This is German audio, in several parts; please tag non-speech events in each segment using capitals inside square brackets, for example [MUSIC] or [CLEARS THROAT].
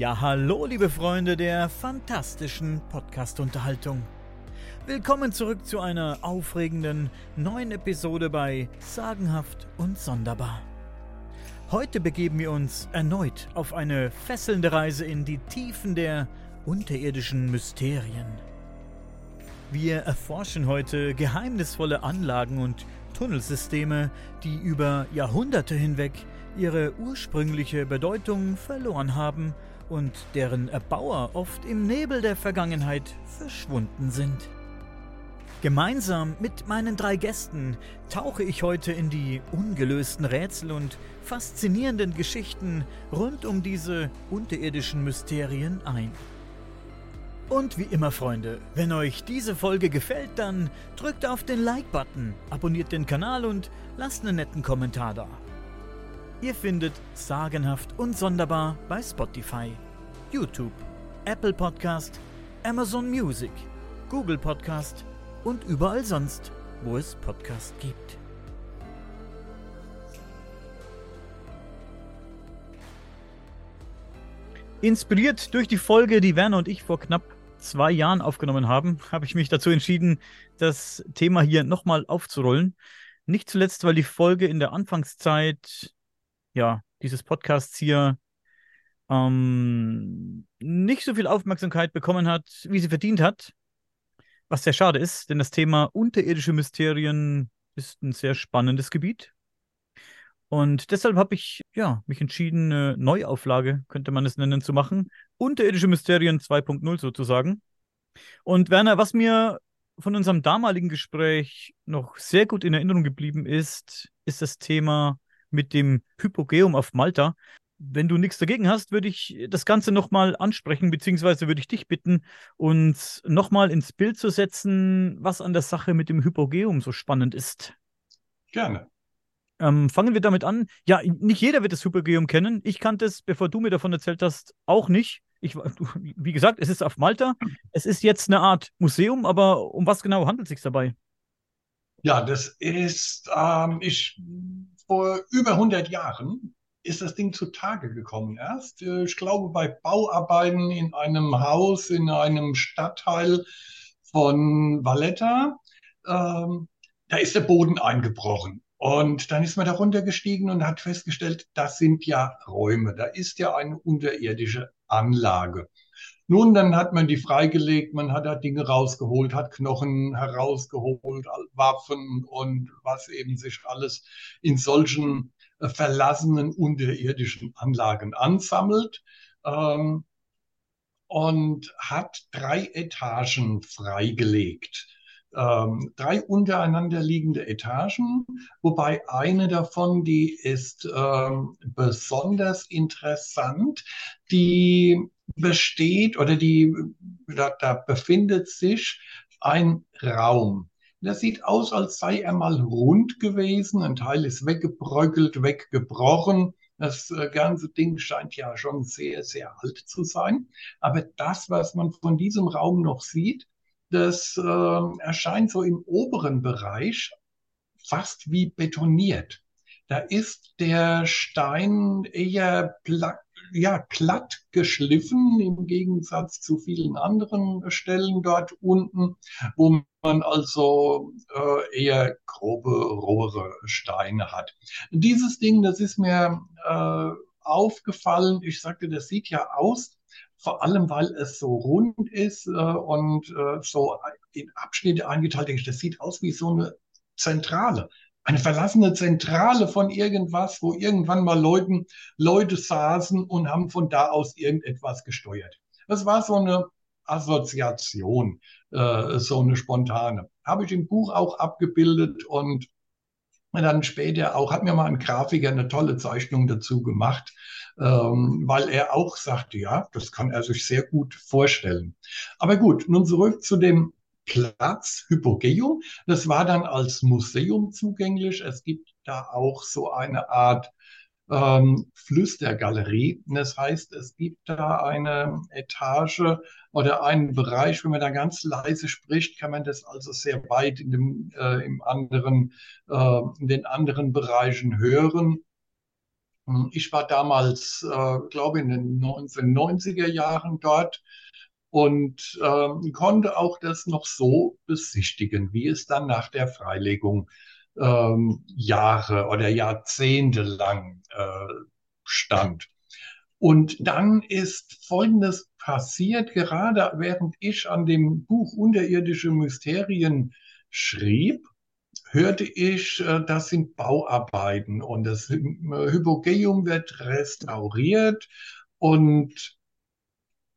Ja, hallo, liebe Freunde der fantastischen Podcast-Unterhaltung. Willkommen zurück zu einer aufregenden neuen Episode bei Sagenhaft und Sonderbar. Heute begeben wir uns erneut auf eine fesselnde Reise in die Tiefen der unterirdischen Mysterien. Wir erforschen heute geheimnisvolle Anlagen und Tunnelsysteme, die über Jahrhunderte hinweg ihre ursprüngliche Bedeutung verloren haben und deren Erbauer oft im Nebel der Vergangenheit verschwunden sind. Gemeinsam mit meinen drei Gästen tauche ich heute in die ungelösten Rätsel und faszinierenden Geschichten rund um diese unterirdischen Mysterien ein. Und wie immer, Freunde, wenn euch diese Folge gefällt, dann drückt auf den Like-Button, abonniert den Kanal und lasst einen netten Kommentar da. Ihr findet Sagenhaft und Sonderbar bei Spotify, YouTube, Apple Podcast, Amazon Music, Google Podcast und überall sonst, wo es Podcasts gibt. Inspiriert durch die Folge, die Werner und ich vor knapp zwei Jahren aufgenommen haben, habe ich mich dazu entschieden, das Thema hier nochmal aufzurollen. Nicht zuletzt, weil die Folge in der Anfangszeit ja, dieses Podcasts hier ähm, nicht so viel Aufmerksamkeit bekommen hat, wie sie verdient hat. Was sehr schade ist, denn das Thema unterirdische Mysterien ist ein sehr spannendes Gebiet. Und deshalb habe ich ja, mich entschieden, eine Neuauflage, könnte man es nennen, zu machen. Unterirdische Mysterien 2.0 sozusagen. Und Werner, was mir von unserem damaligen Gespräch noch sehr gut in Erinnerung geblieben ist, ist das Thema mit dem Hypogeum auf Malta. Wenn du nichts dagegen hast, würde ich das Ganze nochmal ansprechen, beziehungsweise würde ich dich bitten, uns nochmal ins Bild zu setzen, was an der Sache mit dem Hypogeum so spannend ist. Gerne. Ähm, fangen wir damit an. Ja, nicht jeder wird das Hypogeum kennen. Ich kannte es, bevor du mir davon erzählt hast, auch nicht. Ich, wie gesagt, es ist auf Malta. Es ist jetzt eine Art Museum, aber um was genau handelt es sich dabei? Ja, das ist, ähm, ich vor über 100 Jahren ist das Ding zutage gekommen erst. Äh, ich glaube, bei Bauarbeiten in einem Haus, in einem Stadtteil von Valletta, ähm, da ist der Boden eingebrochen. Und dann ist man da runtergestiegen und hat festgestellt, das sind ja Räume, da ist ja eine unterirdische Anlage. Nun, dann hat man die freigelegt, man hat da Dinge rausgeholt, hat Knochen herausgeholt, Waffen und was eben sich alles in solchen äh, verlassenen unterirdischen Anlagen ansammelt. Ähm, und hat drei Etagen freigelegt. Ähm, drei untereinander liegende Etagen, wobei eine davon, die ist ähm, besonders interessant, die besteht oder die, da, da befindet sich ein Raum. Das sieht aus, als sei er mal rund gewesen. Ein Teil ist weggebröckelt, weggebrochen. Das äh, ganze Ding scheint ja schon sehr, sehr alt zu sein. Aber das, was man von diesem Raum noch sieht, das äh, erscheint so im oberen Bereich fast wie betoniert. Da ist der Stein eher ja, glatt geschliffen im Gegensatz zu vielen anderen Stellen dort unten, wo man also äh, eher grobe, rohere Steine hat. Dieses Ding, das ist mir äh, aufgefallen. Ich sagte, das sieht ja aus, vor allem weil es so rund ist äh, und äh, so in Abschnitte eingeteilt. Das sieht aus wie so eine Zentrale eine verlassene Zentrale von irgendwas, wo irgendwann mal Leuten, Leute saßen und haben von da aus irgendetwas gesteuert. Das war so eine Assoziation, äh, so eine spontane. Habe ich im Buch auch abgebildet und dann später auch, hat mir mal ein Grafiker eine tolle Zeichnung dazu gemacht, ähm, weil er auch sagte, ja, das kann er sich sehr gut vorstellen. Aber gut, nun zurück zu dem Platz Hypogeum. Das war dann als Museum zugänglich. Es gibt da auch so eine Art ähm, Flüstergalerie. Das heißt, es gibt da eine Etage oder einen Bereich, wenn man da ganz leise spricht, kann man das also sehr weit in, dem, äh, im anderen, äh, in den anderen Bereichen hören. Ich war damals, äh, glaube in den 1990er Jahren dort und ähm, konnte auch das noch so besichtigen, wie es dann nach der Freilegung ähm, Jahre oder Jahrzehnte lang äh, stand. Und dann ist Folgendes passiert, gerade während ich an dem Buch Unterirdische Mysterien schrieb, hörte ich, äh, das sind Bauarbeiten und das Hypogeum wird restauriert und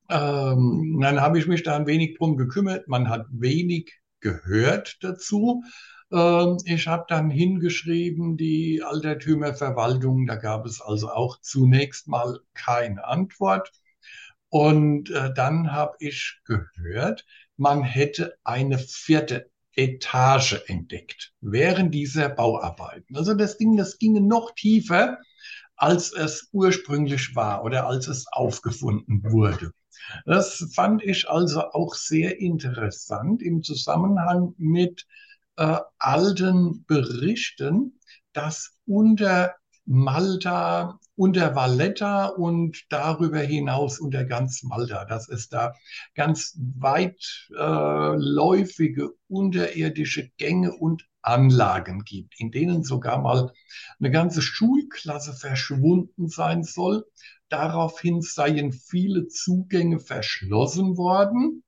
ähm, dann habe ich mich da ein wenig drum gekümmert. Man hat wenig gehört dazu. Ähm, ich habe dann hingeschrieben, die Altertümerverwaltung, da gab es also auch zunächst mal keine Antwort. Und äh, dann habe ich gehört, man hätte eine vierte Etage entdeckt während dieser Bauarbeiten. Also das Ding, das ginge noch tiefer, als es ursprünglich war oder als es aufgefunden wurde. Das fand ich also auch sehr interessant im Zusammenhang mit äh, alten Berichten, dass unter Malta, unter Valletta und darüber hinaus unter ganz Malta, dass es da ganz weitläufige unterirdische Gänge und Anlagen gibt, in denen sogar mal eine ganze Schulklasse verschwunden sein soll. Daraufhin seien viele Zugänge verschlossen worden.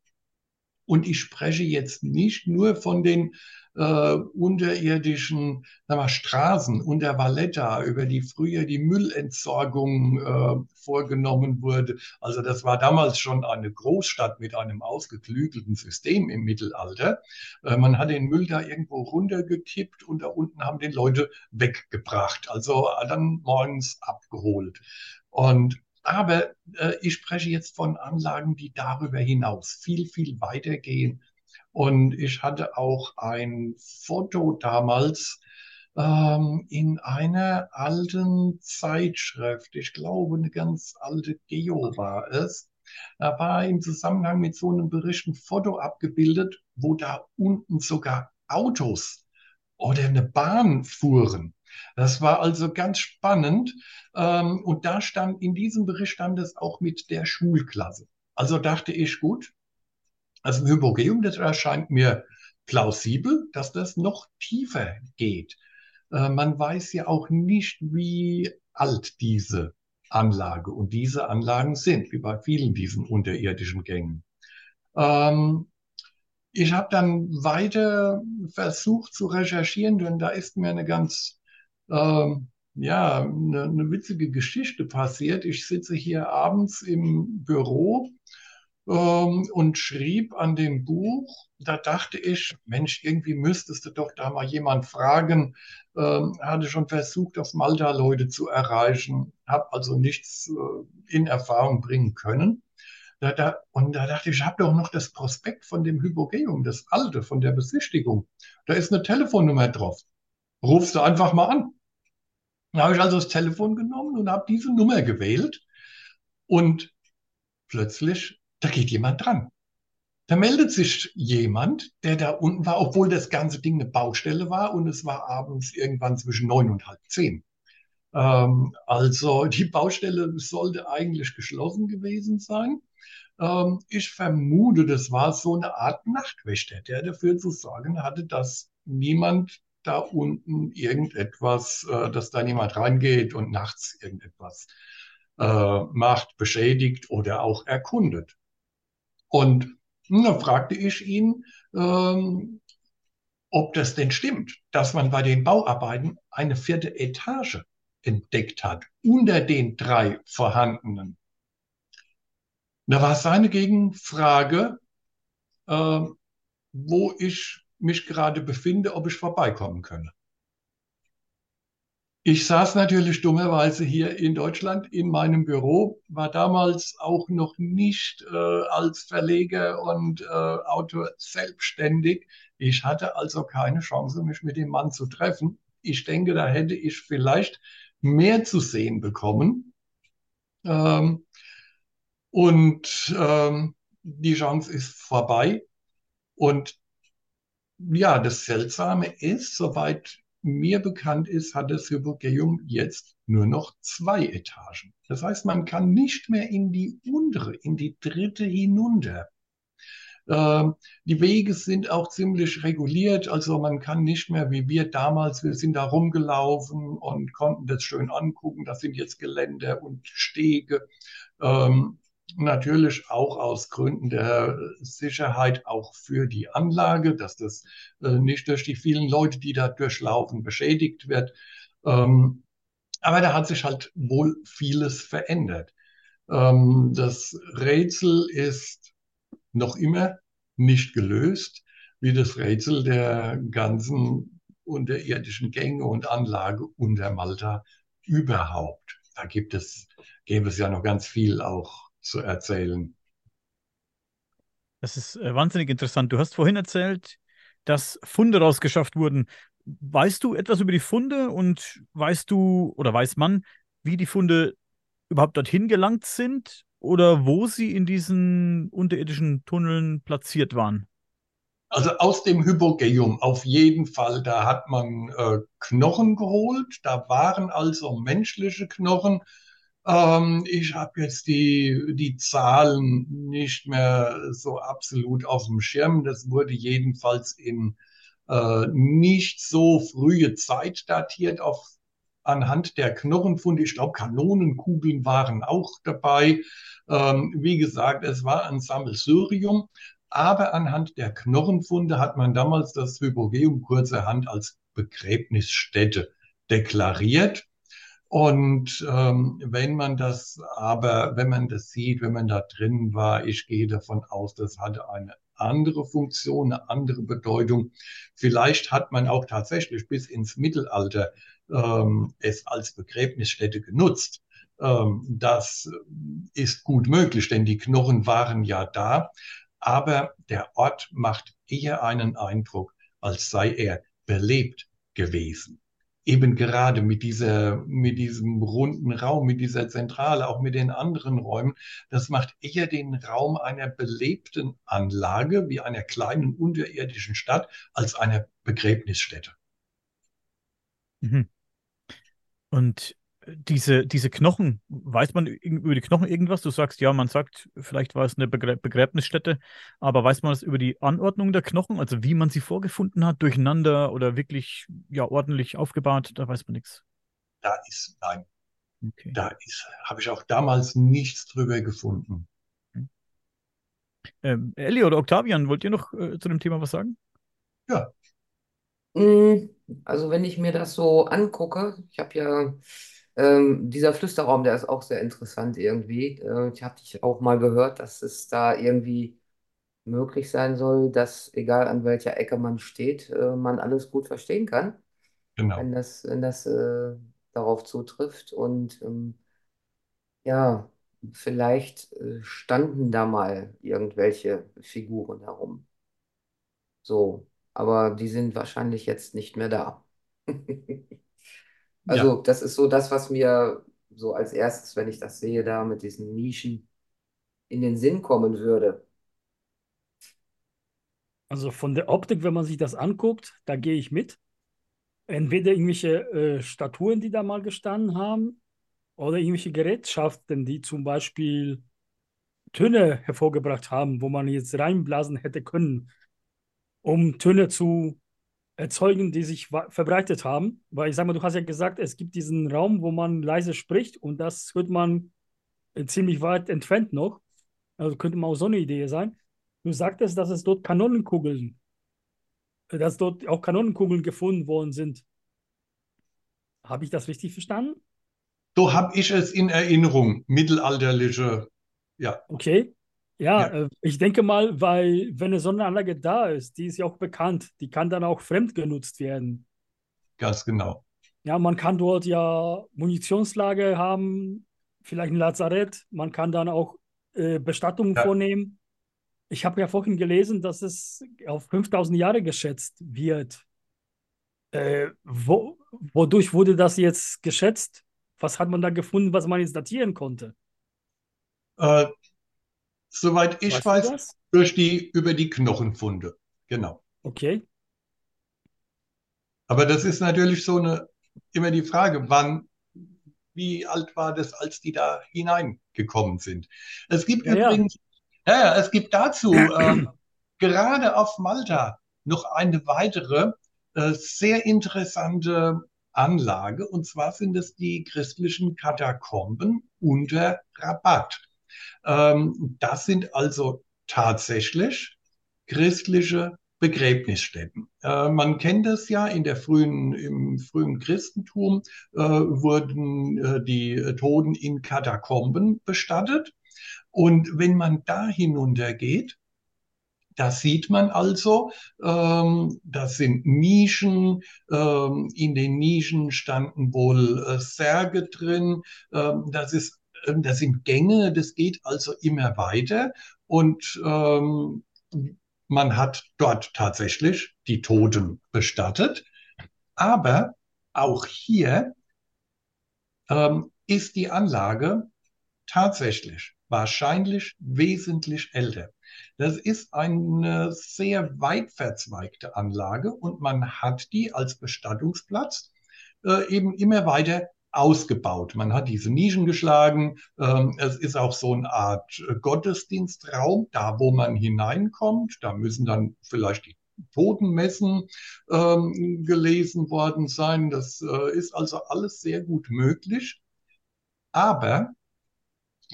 Und ich spreche jetzt nicht nur von den äh, unterirdischen mal, Straßen unter Valletta, über die früher die Müllentsorgung äh, vorgenommen wurde. Also das war damals schon eine Großstadt mit einem ausgeklügelten System im Mittelalter. Äh, man hat den Müll da irgendwo runtergekippt und da unten haben den Leute weggebracht. Also dann morgens abgeholt. Und aber äh, ich spreche jetzt von Anlagen, die darüber hinaus viel, viel weiter gehen und ich hatte auch ein Foto damals ähm, in einer alten Zeitschrift. Ich glaube, eine ganz alte Geo war es. Da war im Zusammenhang mit so einem Bericht ein Foto abgebildet, wo da unten sogar Autos oder eine Bahn fuhren. Das war also ganz spannend. Ähm, und da stand, in diesem Bericht stand es auch mit der Schulklasse. Also dachte ich, gut, also ein Hypogeum, das erscheint mir plausibel, dass das noch tiefer geht. Äh, man weiß ja auch nicht, wie alt diese Anlage und diese Anlagen sind, wie bei vielen diesen unterirdischen Gängen. Ähm, ich habe dann weiter versucht zu recherchieren, denn da ist mir eine ganz, ähm, ja, eine, eine witzige Geschichte passiert. Ich sitze hier abends im Büro ähm, und schrieb an dem Buch. Da dachte ich, Mensch, irgendwie müsstest du doch da mal jemand fragen. Ähm, hatte schon versucht, auf Malta Leute zu erreichen, habe also nichts äh, in Erfahrung bringen können. Da, da, und da dachte ich, ich habe doch noch das Prospekt von dem Hypogeum, das alte, von der Besichtigung. Da ist eine Telefonnummer drauf. Rufst du einfach mal an. Dann habe ich also das Telefon genommen und habe diese Nummer gewählt. Und plötzlich da geht jemand dran. Da meldet sich jemand, der da unten war, obwohl das ganze Ding eine Baustelle war und es war abends irgendwann zwischen neun und halb zehn. Ähm, also die Baustelle sollte eigentlich geschlossen gewesen sein. Ähm, ich vermute, das war so eine Art Nachtwächter, der dafür zu sorgen hatte, dass niemand da unten irgendetwas, äh, dass da niemand reingeht und nachts irgendetwas äh, macht, beschädigt oder auch erkundet. Und dann fragte ich ihn, ähm, ob das denn stimmt, dass man bei den Bauarbeiten eine vierte Etage entdeckt hat, unter den drei vorhandenen. Da war seine Gegenfrage, äh, wo ich mich gerade befinde, ob ich vorbeikommen könne. Ich saß natürlich dummerweise hier in Deutschland in meinem Büro, war damals auch noch nicht äh, als Verleger und äh, Autor selbstständig. Ich hatte also keine Chance, mich mit dem Mann zu treffen. Ich denke, da hätte ich vielleicht mehr zu sehen bekommen. Ähm, und ähm, die Chance ist vorbei. Und ja, das Seltsame ist, soweit mir bekannt ist, hat das Hypogeum jetzt nur noch zwei Etagen. Das heißt, man kann nicht mehr in die untere, in die dritte hinunter. Ähm, die Wege sind auch ziemlich reguliert, also man kann nicht mehr wie wir damals, wir sind da rumgelaufen und konnten das schön angucken. Das sind jetzt Geländer und Stege. Ähm, natürlich auch aus Gründen der Sicherheit auch für die Anlage, dass das äh, nicht durch die vielen Leute, die da durchlaufen, beschädigt wird. Ähm, aber da hat sich halt wohl vieles verändert. das Rätsel ist noch immer nicht gelöst, wie das Rätsel der ganzen unterirdischen Gänge und Anlage unter Malta überhaupt. Da gibt es, gäbe es ja noch ganz viel auch zu erzählen. Das ist äh, wahnsinnig interessant. Du hast vorhin erzählt, dass Funde rausgeschafft wurden. Weißt du etwas über die Funde und weißt du oder weiß man, wie die Funde überhaupt dorthin gelangt sind? oder wo sie in diesen unterirdischen Tunneln platziert waren? Also aus dem Hypogeum auf jeden Fall. Da hat man äh, Knochen geholt. Da waren also menschliche Knochen. Ähm, ich habe jetzt die, die Zahlen nicht mehr so absolut auf dem Schirm. Das wurde jedenfalls in äh, nicht so frühe Zeit datiert auf anhand der Knochenfunde. Ich glaube, Kanonenkugeln waren auch dabei. Ähm, wie gesagt, es war ein Sammelsurium, aber anhand der Knochenfunde hat man damals das Hypogeum kurzerhand als Begräbnisstätte deklariert. Und ähm, wenn man das aber, wenn man das sieht, wenn man da drin war, ich gehe davon aus, das hatte eine andere Funktion, eine andere Bedeutung. Vielleicht hat man auch tatsächlich bis ins Mittelalter ähm, es als Begräbnisstätte genutzt. Ähm, das ist gut möglich, denn die Knochen waren ja da. Aber der Ort macht eher einen Eindruck, als sei er belebt gewesen. Eben gerade mit dieser, mit diesem runden Raum, mit dieser Zentrale, auch mit den anderen Räumen. Das macht eher den Raum einer belebten Anlage wie einer kleinen unterirdischen Stadt als einer Begräbnisstätte. Mhm. Und diese, diese Knochen, weiß man über die Knochen irgendwas? Du sagst, ja, man sagt, vielleicht war es eine Begräbnisstätte, aber weiß man das über die Anordnung der Knochen, also wie man sie vorgefunden hat, durcheinander oder wirklich ja, ordentlich aufgebaut? Da weiß man nichts. Da ist, nein. Okay. Da ist, habe ich auch damals nichts drüber gefunden. Hm. Ähm, Elli oder Octavian, wollt ihr noch äh, zu dem Thema was sagen? Ja. Hm, also wenn ich mir das so angucke, ich habe ja ähm, dieser Flüsterraum, der ist auch sehr interessant irgendwie. Äh, ich hatte auch mal gehört, dass es da irgendwie möglich sein soll, dass egal an welcher Ecke man steht, äh, man alles gut verstehen kann, Genau. wenn das, wenn das äh, darauf zutrifft. Und ähm, ja, vielleicht äh, standen da mal irgendwelche Figuren herum. So, aber die sind wahrscheinlich jetzt nicht mehr da. [LAUGHS] Also, Ja. das ist so das, was mir so als erstes, wenn ich das sehe, da mit diesen Nischen in den Sinn kommen würde. Also von der Optik, wenn man sich das anguckt, da gehe ich mit. Entweder irgendwelche äh, Statuen, die da mal gestanden haben, oder irgendwelche Gerätschaften, die zum Beispiel Töne hervorgebracht haben, wo man jetzt reinblasen hätte können, um Töne zu erzeugen, die sich verbreitet haben. Weil ich sage mal, du hast ja gesagt, es gibt diesen Raum, wo man leise spricht und das hört man ziemlich weit entfernt noch. Also könnte mal auch so eine Idee sein. Du sagtest, dass es dort Kanonenkugeln, dass dort auch Kanonenkugeln gefunden worden sind. Habe ich das richtig verstanden? So habe ich es in Erinnerung, mittelalterliche, ja. Okay. Ja, ja. Äh, ich denke mal, weil wenn eine Sonnenanlage da ist, die ist ja auch bekannt, die kann dann auch fremd genutzt werden. Ganz genau. Ja, man kann dort ja Munitionslager haben, vielleicht ein Lazarett, man kann dann auch äh, Bestattungen ja. vornehmen. Ich habe ja vorhin gelesen, dass es auf 5000 Jahre geschätzt wird. Äh, wo, wodurch wurde das jetzt geschätzt? Was hat man da gefunden, was man jetzt datieren konnte? Äh, Soweit ich weißt weiß, durch die, über die Knochenfunde. Genau. Okay. Aber das ist natürlich so eine, immer die Frage, wann, wie alt war das, als die da hineingekommen sind? Es gibt Ja, übrigens, ja, ja, es gibt dazu ähm, gerade auf Malta noch eine weitere äh, sehr interessante Anlage. Und zwar sind es die christlichen Katakomben unter Rabat. Ähm, das sind also tatsächlich christliche Begräbnisstätten. Äh, man kennt das ja in der frühen, im frühen Christentum äh, wurden äh, die Toten in Katakomben bestattet. Und wenn man da hinuntergeht, da sieht man also, ähm, das sind Nischen, ähm, in den Nischen standen wohl äh, Särge drin, ähm, das ist, ähm, das sind Gänge, das geht also immer weiter und ähm, man hat dort tatsächlich die Toten bestattet, aber auch hier ähm, ist die Anlage tatsächlich wahrscheinlich wesentlich älter. Das ist eine sehr weit verzweigte Anlage und man hat die als Bestattungsplatz äh, eben immer weiter ausgebaut. Man hat diese Nischen geschlagen. Ähm, es ist auch so eine Art Gottesdienstraum, da wo man hineinkommt. Da müssen dann vielleicht die Totenmessen ähm, gelesen worden sein. Das äh, ist also alles sehr gut möglich. Aber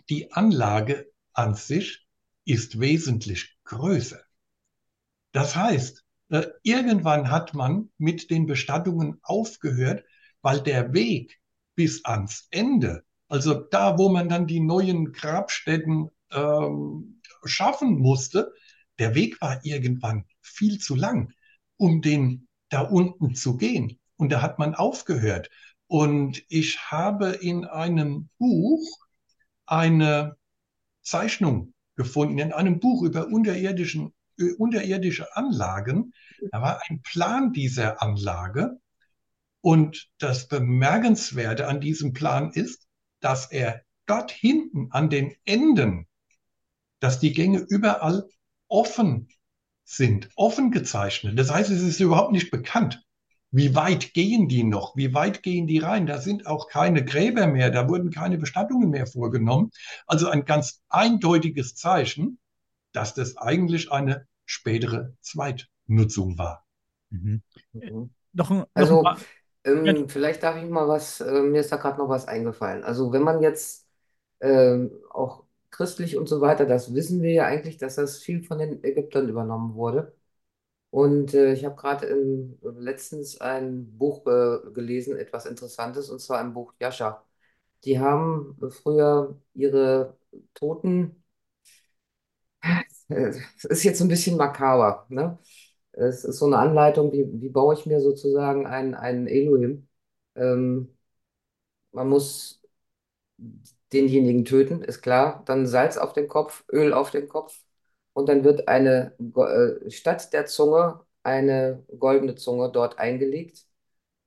die Anlage an sich ist wesentlich größer. Das heißt, äh, irgendwann hat man mit den Bestattungen aufgehört, weil der Weg bis ans Ende, also da, wo man dann die neuen Grabstätten ähm, schaffen musste, der Weg war irgendwann viel zu lang, um den da unten zu gehen. Und da hat man aufgehört. Und ich habe in einem Buch eine Zeichnung gefunden, in einem Buch über unterirdischen, unterirdische Anlagen. Da war ein Plan dieser Anlage. Und das Bemerkenswerte an diesem Plan ist, dass er dort hinten an den Enden, dass die Gänge überall offen sind, offen gezeichnet. Das heißt, es ist überhaupt nicht bekannt, wie weit gehen die noch? Wie weit gehen die rein? Da sind auch keine Gräber mehr, da wurden keine Bestattungen mehr vorgenommen. Also ein ganz eindeutiges Zeichen, dass das eigentlich eine spätere Zweitnutzung war. Mhm. Mhm. Noch, ein- noch Also, ein paar, ähm, vielleicht darf ich mal was, äh, mir ist da gerade noch was eingefallen. Also, wenn man jetzt ähm, auch christlich und so weiter, das wissen wir ja eigentlich, dass das viel von den Ägyptern übernommen wurde. Und äh, ich habe gerade im- letztens ein Buch äh, gelesen, etwas Interessantes, und zwar ein Buch Jascha. Die haben früher ihre Toten, [LAUGHS] äh, es ist jetzt ein bisschen makaber, ne? Es ist so eine Anleitung, wie, wie baue ich mir sozusagen einen, Elohim. Ähm, man muss denjenigen töten, ist klar. Dann Salz auf den Kopf, Öl auf den Kopf und dann wird eine, äh, statt der Zunge eine goldene Zunge dort eingelegt.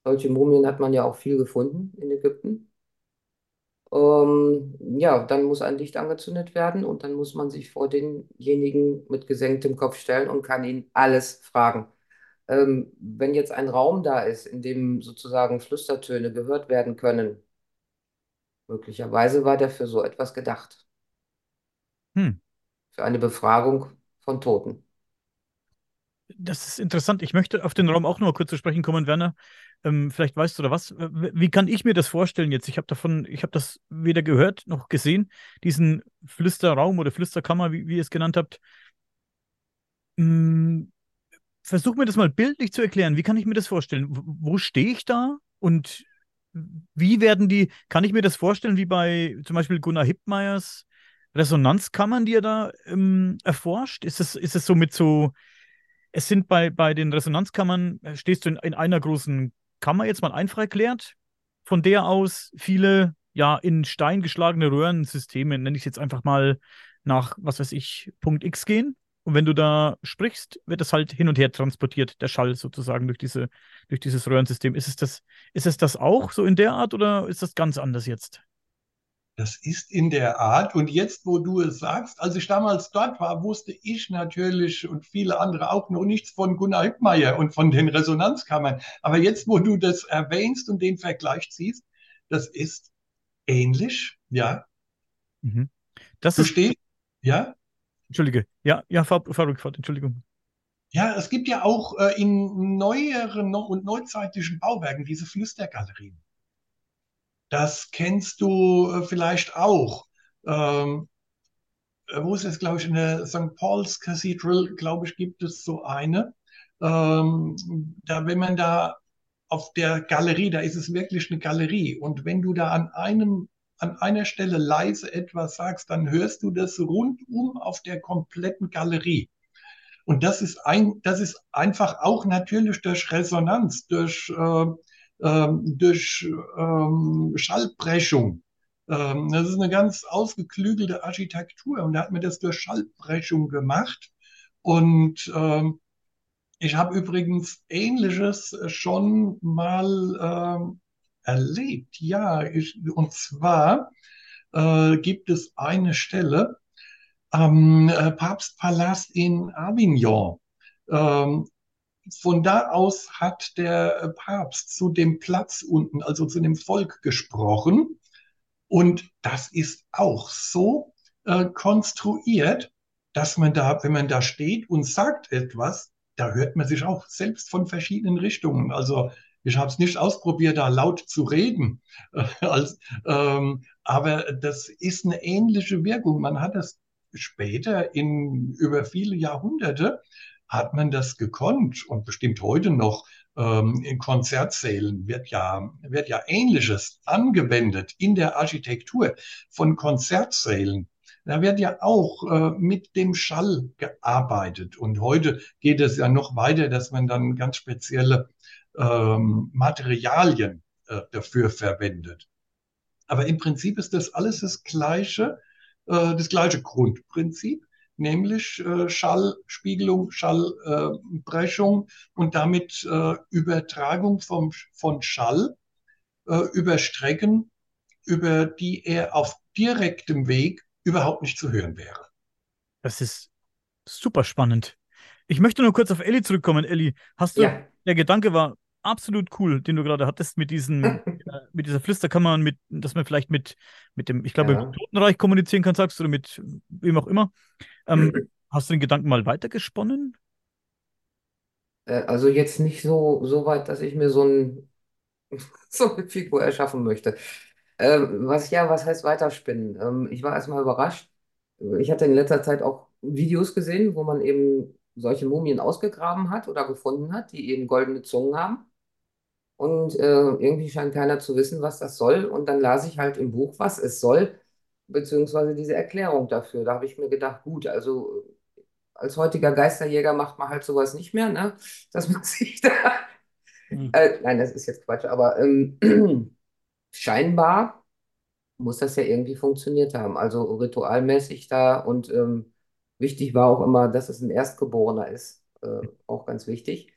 Solche Mumien hat man ja auch viel gefunden in Ägypten. Ähm, ja, dann muss ein Licht angezündet werden und dann muss man sich vor denjenigen mit gesenktem Kopf stellen und kann ihn alles fragen. Ähm, wenn jetzt ein Raum da ist, in dem sozusagen Flüstertöne gehört werden können, möglicherweise war der für so etwas gedacht, hm. für eine Befragung von Toten. Das ist interessant. Ich möchte auf den Raum auch noch mal kurz zu sprechen kommen, Werner. Ähm, vielleicht weißt du da was. Wie kann ich mir das vorstellen jetzt? Ich habe davon, ich habe das weder gehört noch gesehen, diesen Flüsterraum oder Flüsterkammer, wie, wie ihr es genannt habt. Hm, versuch mir das mal bildlich zu erklären. Wie kann ich mir das vorstellen? Wo, wo stehe ich da? Und wie werden die, kann ich mir das vorstellen, wie bei zum Beispiel Gunnar Hippmeyers Resonanzkammern, die er da ähm, erforscht? Ist es, ist es so mit so, es sind bei, bei den Resonanzkammern, äh, stehst du in, in einer großen Kammer, jetzt mal einfach erklärt, von der aus viele, ja, in Stein geschlagene Röhrensysteme, nenne ich es jetzt einfach mal nach, was weiß ich, Punkt X gehen. Und wenn du da sprichst, wird das halt hin und her transportiert, der Schall sozusagen durch diese, durch dieses Röhrensystem. Ist es das, ist es das auch so in der Art oder ist das ganz anders jetzt? Das ist in der Art. Und jetzt, wo du es sagst, als ich damals dort war, wusste ich natürlich und viele andere auch noch nichts von Gunnar Hübmeier und von den Resonanzkammern. Aber jetzt, wo du das erwähnst und den Vergleich ziehst, das ist ähnlich, ja. Mhm. Das Du ist, stehst, ja. Entschuldige, ja, ja, Fab- Fabrik fort, Entschuldigung. Ja, es gibt ja auch äh, in neueren und neuzeitlichen Bauwerken diese Flüstergalerien. Das kennst du äh, vielleicht auch. Ähm, äh, wo ist es, glaube ich, in der St. Paul's Cathedral, glaube ich, gibt es so eine. Ähm, da, wenn man da auf der Galerie, da ist es wirklich eine Galerie. Und wenn du da an einem, an einer Stelle leise etwas sagst, dann hörst du das rundum auf der kompletten Galerie. Und das ist ein, das ist einfach auch natürlich durch Resonanz, durch, äh, durch ähm, Schallbrechung. Ähm, das ist eine ganz ausgeklügelte Architektur und da hat man das durch Schallbrechung gemacht. Und ähm, ich habe übrigens Ähnliches schon mal ähm, erlebt. Ja, ich, und zwar äh, gibt es eine Stelle am äh, Papstpalast in Avignon. Ähm, von da aus hat der äh, Papst zu dem Platz unten, also zu dem Volk gesprochen. Und das ist auch so äh, konstruiert, dass man da, wenn man da steht und sagt etwas, da hört man sich auch selbst von verschiedenen Richtungen. Also ich habe es nicht ausprobiert, da laut zu reden, [LAUGHS] als, ähm, aber das ist eine ähnliche Wirkung. Man hat es später in über viele Jahrhunderte hat man das gekonnt und bestimmt heute noch ähm, in Konzertsälen wird ja, wird ja Ähnliches angewendet in der Architektur von Konzertsälen. Da wird ja auch äh, mit dem Schall gearbeitet. Und heute geht es ja noch weiter, dass man dann ganz spezielle ähm, Materialien äh, dafür verwendet. Aber im Prinzip ist das alles das gleiche, äh, das gleiche Grundprinzip, nämlich äh, Schallspiegelung, Schallbrechung und damit äh, Übertragung vom, von Schall äh, über Strecken, über die er auf direktem Weg überhaupt nicht zu hören wäre. Das ist super spannend. Ich möchte nur kurz auf Elli zurückkommen. Elli, hast du, Ja. der Gedanke war absolut cool, den du gerade hattest mit diesen, [LAUGHS] äh, mit dieser Flüsterkammer, und mit, dass man vielleicht mit, mit dem, ich glaube, Ja. Totenreich kommunizieren kann, sagst du, oder mit wem auch immer. Ähm, [CLEARS THROAT] hast du den Gedanken mal weitergesponnen? Äh, Also jetzt nicht so, so weit, dass ich mir so ein, [LAUGHS] so eine Figur erschaffen möchte. Ähm, was ja, was heißt weiterspinnen? Ähm, ich war erstmal überrascht. Ich hatte in letzter Zeit auch Videos gesehen, wo man eben solche Mumien ausgegraben hat oder gefunden hat, die eben goldene Zungen haben. Und äh, irgendwie scheint keiner zu wissen, was das soll. Und dann las ich halt im Buch, was es soll, beziehungsweise diese Erklärung dafür. Da habe ich mir gedacht, gut, also als heutiger Geisterjäger macht man halt sowas nicht mehr, ne? Dass man [LAUGHS] sich da. Hm. Äh, nein, das ist jetzt Quatsch, aber ähm, [CLEARS THROAT] scheinbar muss das ja irgendwie funktioniert haben. Also ritualmäßig da und ähm, wichtig war auch immer, dass es ein Erstgeborener ist. Äh, auch ganz wichtig.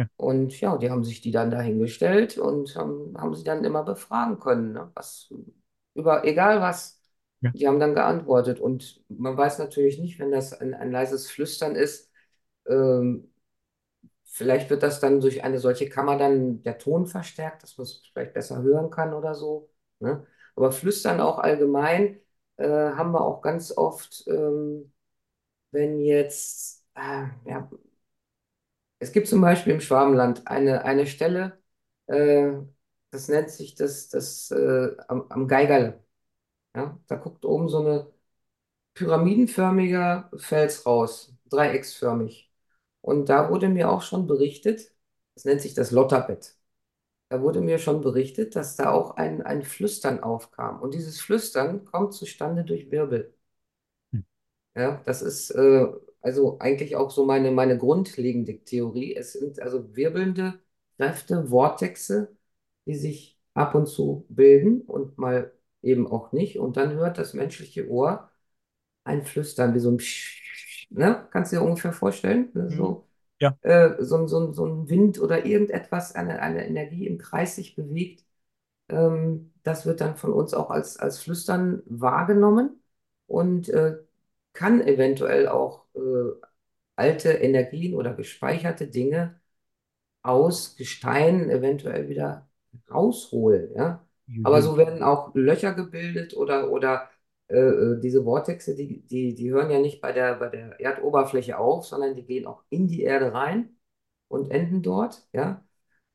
Ja. Und ja, die haben sich die dann dahingestellt und haben, haben sie dann immer befragen können, ne? Was über egal was. Ja. Die haben dann geantwortet. Und man weiß natürlich nicht, wenn das ein, ein leises Flüstern ist, ähm, vielleicht wird das dann durch eine solche Kammer dann der Ton verstärkt, dass man es vielleicht besser hören kann oder so. Ne? Aber Flüstern auch allgemein äh, haben wir auch ganz oft, ähm, wenn jetzt, äh, ja, es gibt zum Beispiel im Schwabenland eine, eine Stelle, äh, das nennt sich das, das äh, am, am Geigerle. Ja? Da guckt oben so eine pyramidenförmiger Fels raus, dreiecksförmig. Und da wurde mir auch schon berichtet, das nennt sich das Lotterbett. Da wurde mir schon berichtet, dass da auch ein, ein Flüstern aufkam. Und dieses Flüstern kommt zustande durch Wirbel. Hm. Ja, das ist äh, also eigentlich auch so meine, meine grundlegende Theorie. Es sind also wirbelnde Kräfte, Vortexe, die sich ab und zu bilden und mal eben auch nicht. Und dann hört das menschliche Ohr ein Flüstern, wie so ein Psch, ne? Kannst du dir ungefähr vorstellen? Ne? So, Ja. äh, so, ein- so, so ein Wind oder irgendetwas, eine, eine Energie im Kreis sich bewegt. Ähm, das wird dann von uns auch als, als Flüstern wahrgenommen und äh, kann eventuell auch äh, alte Energien oder gespeicherte Dinge aus Gestein eventuell wieder rausholen. Ja? Aber so werden auch Löcher gebildet oder, oder äh, äh, diese Vortexe, die, die, die hören ja nicht bei der, bei der Erdoberfläche auf, sondern die gehen auch in die Erde rein und enden dort. Ja?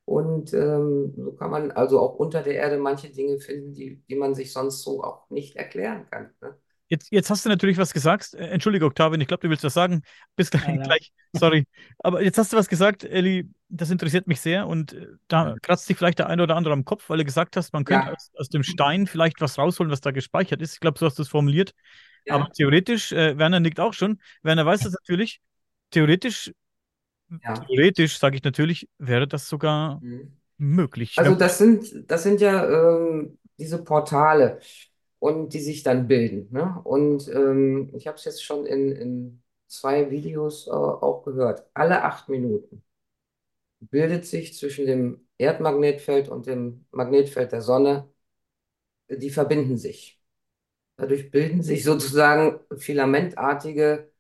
Und ähm, so kann man also auch unter der Erde manche Dinge finden, die, die man sich sonst so auch nicht erklären kann. Ne? Jetzt, jetzt hast du natürlich was gesagt. Äh, Entschuldige, Octavien, ich glaube, du willst was sagen. Bis gleich, nein. gleich. Sorry. Aber jetzt hast du was gesagt, Elli, das interessiert mich sehr. Und äh, da kratzt sich vielleicht der eine oder andere am Kopf, weil du gesagt hast, man könnte Ja. aus, aus dem Stein vielleicht was rausholen, was da gespeichert ist. Ich glaube, so hast du es formuliert. Ja. Aber theoretisch, äh, Werner nickt auch schon. Werner weiß das natürlich. Theoretisch, Ja. theoretisch, sage ich natürlich, wäre das sogar Mhm. möglich. Also das sind, das sind ja ähm, diese Portale und die sich dann bilden. Ne? Und ähm, ich habe es jetzt schon in, in zwei Videos äh, auch gehört. Alle acht Minuten bildet sich zwischen dem Erdmagnetfeld und dem Magnetfeld der Sonne, die verbinden sich. Dadurch bilden sich sozusagen filamentartige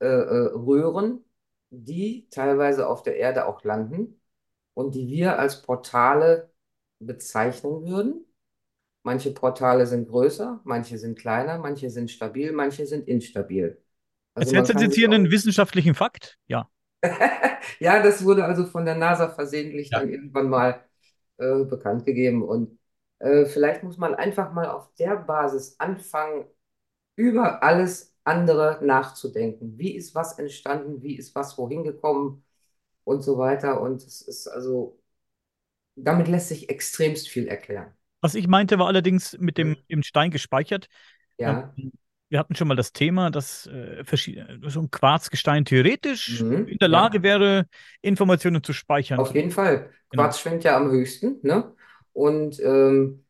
äh, äh, Röhren, die teilweise auf der Erde auch landen und die wir als Portale bezeichnen würden. Manche Portale sind größer, manche sind kleiner, manche sind stabil, manche sind instabil. Also du kann jetzt hier einen wissenschaftlichen Fakt? Ja. [LAUGHS] Ja, das wurde also von der NASA versehentlich Ja. dann irgendwann mal äh, bekannt gegeben. Und äh, vielleicht muss man einfach mal auf der Basis anfangen, über alles andere nachzudenken. Wie ist was entstanden? Wie ist was wohin gekommen? Und so weiter. Und es ist also, damit lässt sich extremst viel erklären. Was ich meinte, war allerdings mit dem im Stein gespeichert. Ja, Ähm, Wir hatten schon mal das Thema, dass äh, so ein Quarzgestein theoretisch Mhm, in der ja. Lage wäre, Informationen zu speichern. auf jeden Fall. Genau. Quarz schwingt ja am höchsten, ne? Und ähm,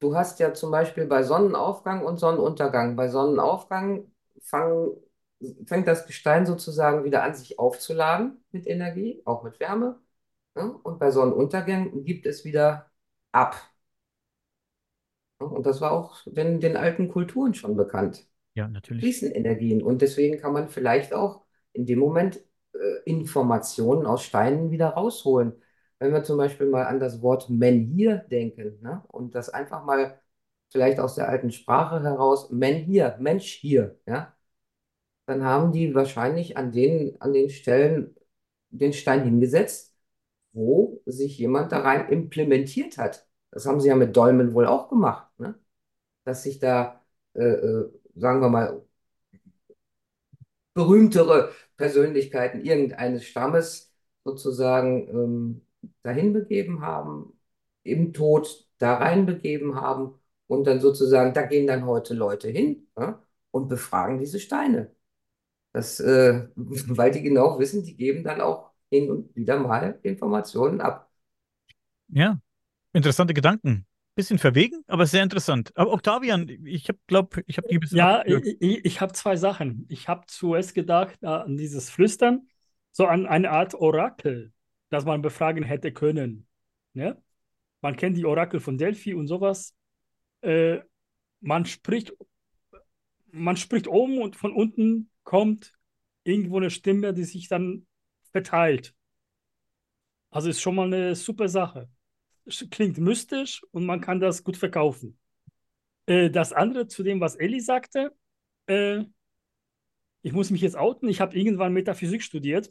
du hast ja zum Beispiel bei Sonnenaufgang und Sonnenuntergang. Bei Sonnenaufgang fang, fängt das Gestein sozusagen wieder an, sich aufzuladen mit Energie, auch mit Wärme. Ne? Und bei Sonnenuntergang gibt es wieder ab. Und das war auch den, den alten Kulturen schon bekannt. Ja, natürlich. fließen Energien. Und deswegen kann man vielleicht auch in dem Moment äh, Informationen aus Steinen wieder rausholen. Wenn wir zum Beispiel mal an das Wort Menhir denken, ne? Und das einfach mal vielleicht aus der alten Sprache heraus, Menhir, Mensch hier, ja, dann haben die wahrscheinlich an den, an den Stellen den Stein hingesetzt, wo sich jemand da rein implementiert hat. Das haben sie ja mit Dolmen wohl auch gemacht, ne? Dass sich da, äh, äh, sagen wir mal, berühmtere Persönlichkeiten irgendeines Stammes sozusagen ähm, dahin begeben haben, im Tod da rein begeben haben und dann sozusagen, da gehen dann heute Leute hin ja, und befragen diese Steine. Das, äh, [LAUGHS] weil die genau wissen, die geben dann auch hin und wieder mal Informationen ab. Ja, interessante Gedanken. Bisschen verwegen, aber sehr interessant. Aber Octavian, ich habe, glaube ich, habe die ein bisschen Ja, ich, ich, habe zwei Sachen. Ich habe zuerst gedacht äh, an dieses Flüstern, so an eine Art Orakel, das man befragen hätte können. Ja? Man kennt die Orakel von Delphi und sowas. Äh, man spricht, man spricht oben und von unten kommt irgendwo eine Stimme, die sich dann verteilt. Also ist schon mal eine super Sache. Klingt mystisch und man kann das gut verkaufen. Äh, das andere zu dem, was Elli sagte, äh, ich muss mich jetzt outen, ich habe irgendwann Metaphysik studiert.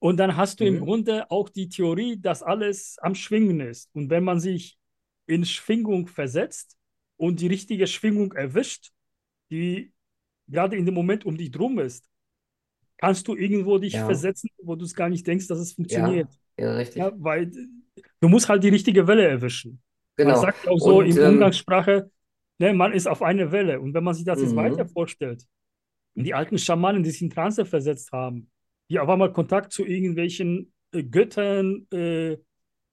Und dann hast du im Mhm. Grunde auch die Theorie, dass alles am Schwingen ist. Und wenn man sich in Schwingung versetzt und die richtige Schwingung erwischt, die gerade in dem Moment um dich drum ist, kannst du irgendwo dich Ja. versetzen, wo du es gar nicht denkst, dass es Ja, funktioniert. ja, richtig. Ja, weil du musst halt die richtige Welle erwischen. Man Genau. sagt auch so Und, in ähm, Umgangssprache, ne, man ist auf einer Welle. Und wenn man sich das jetzt Mhm. weiter vorstellt, die alten Schamanen, die sich in Trance versetzt haben, die auf einmal Kontakt zu irgendwelchen äh, Göttern äh,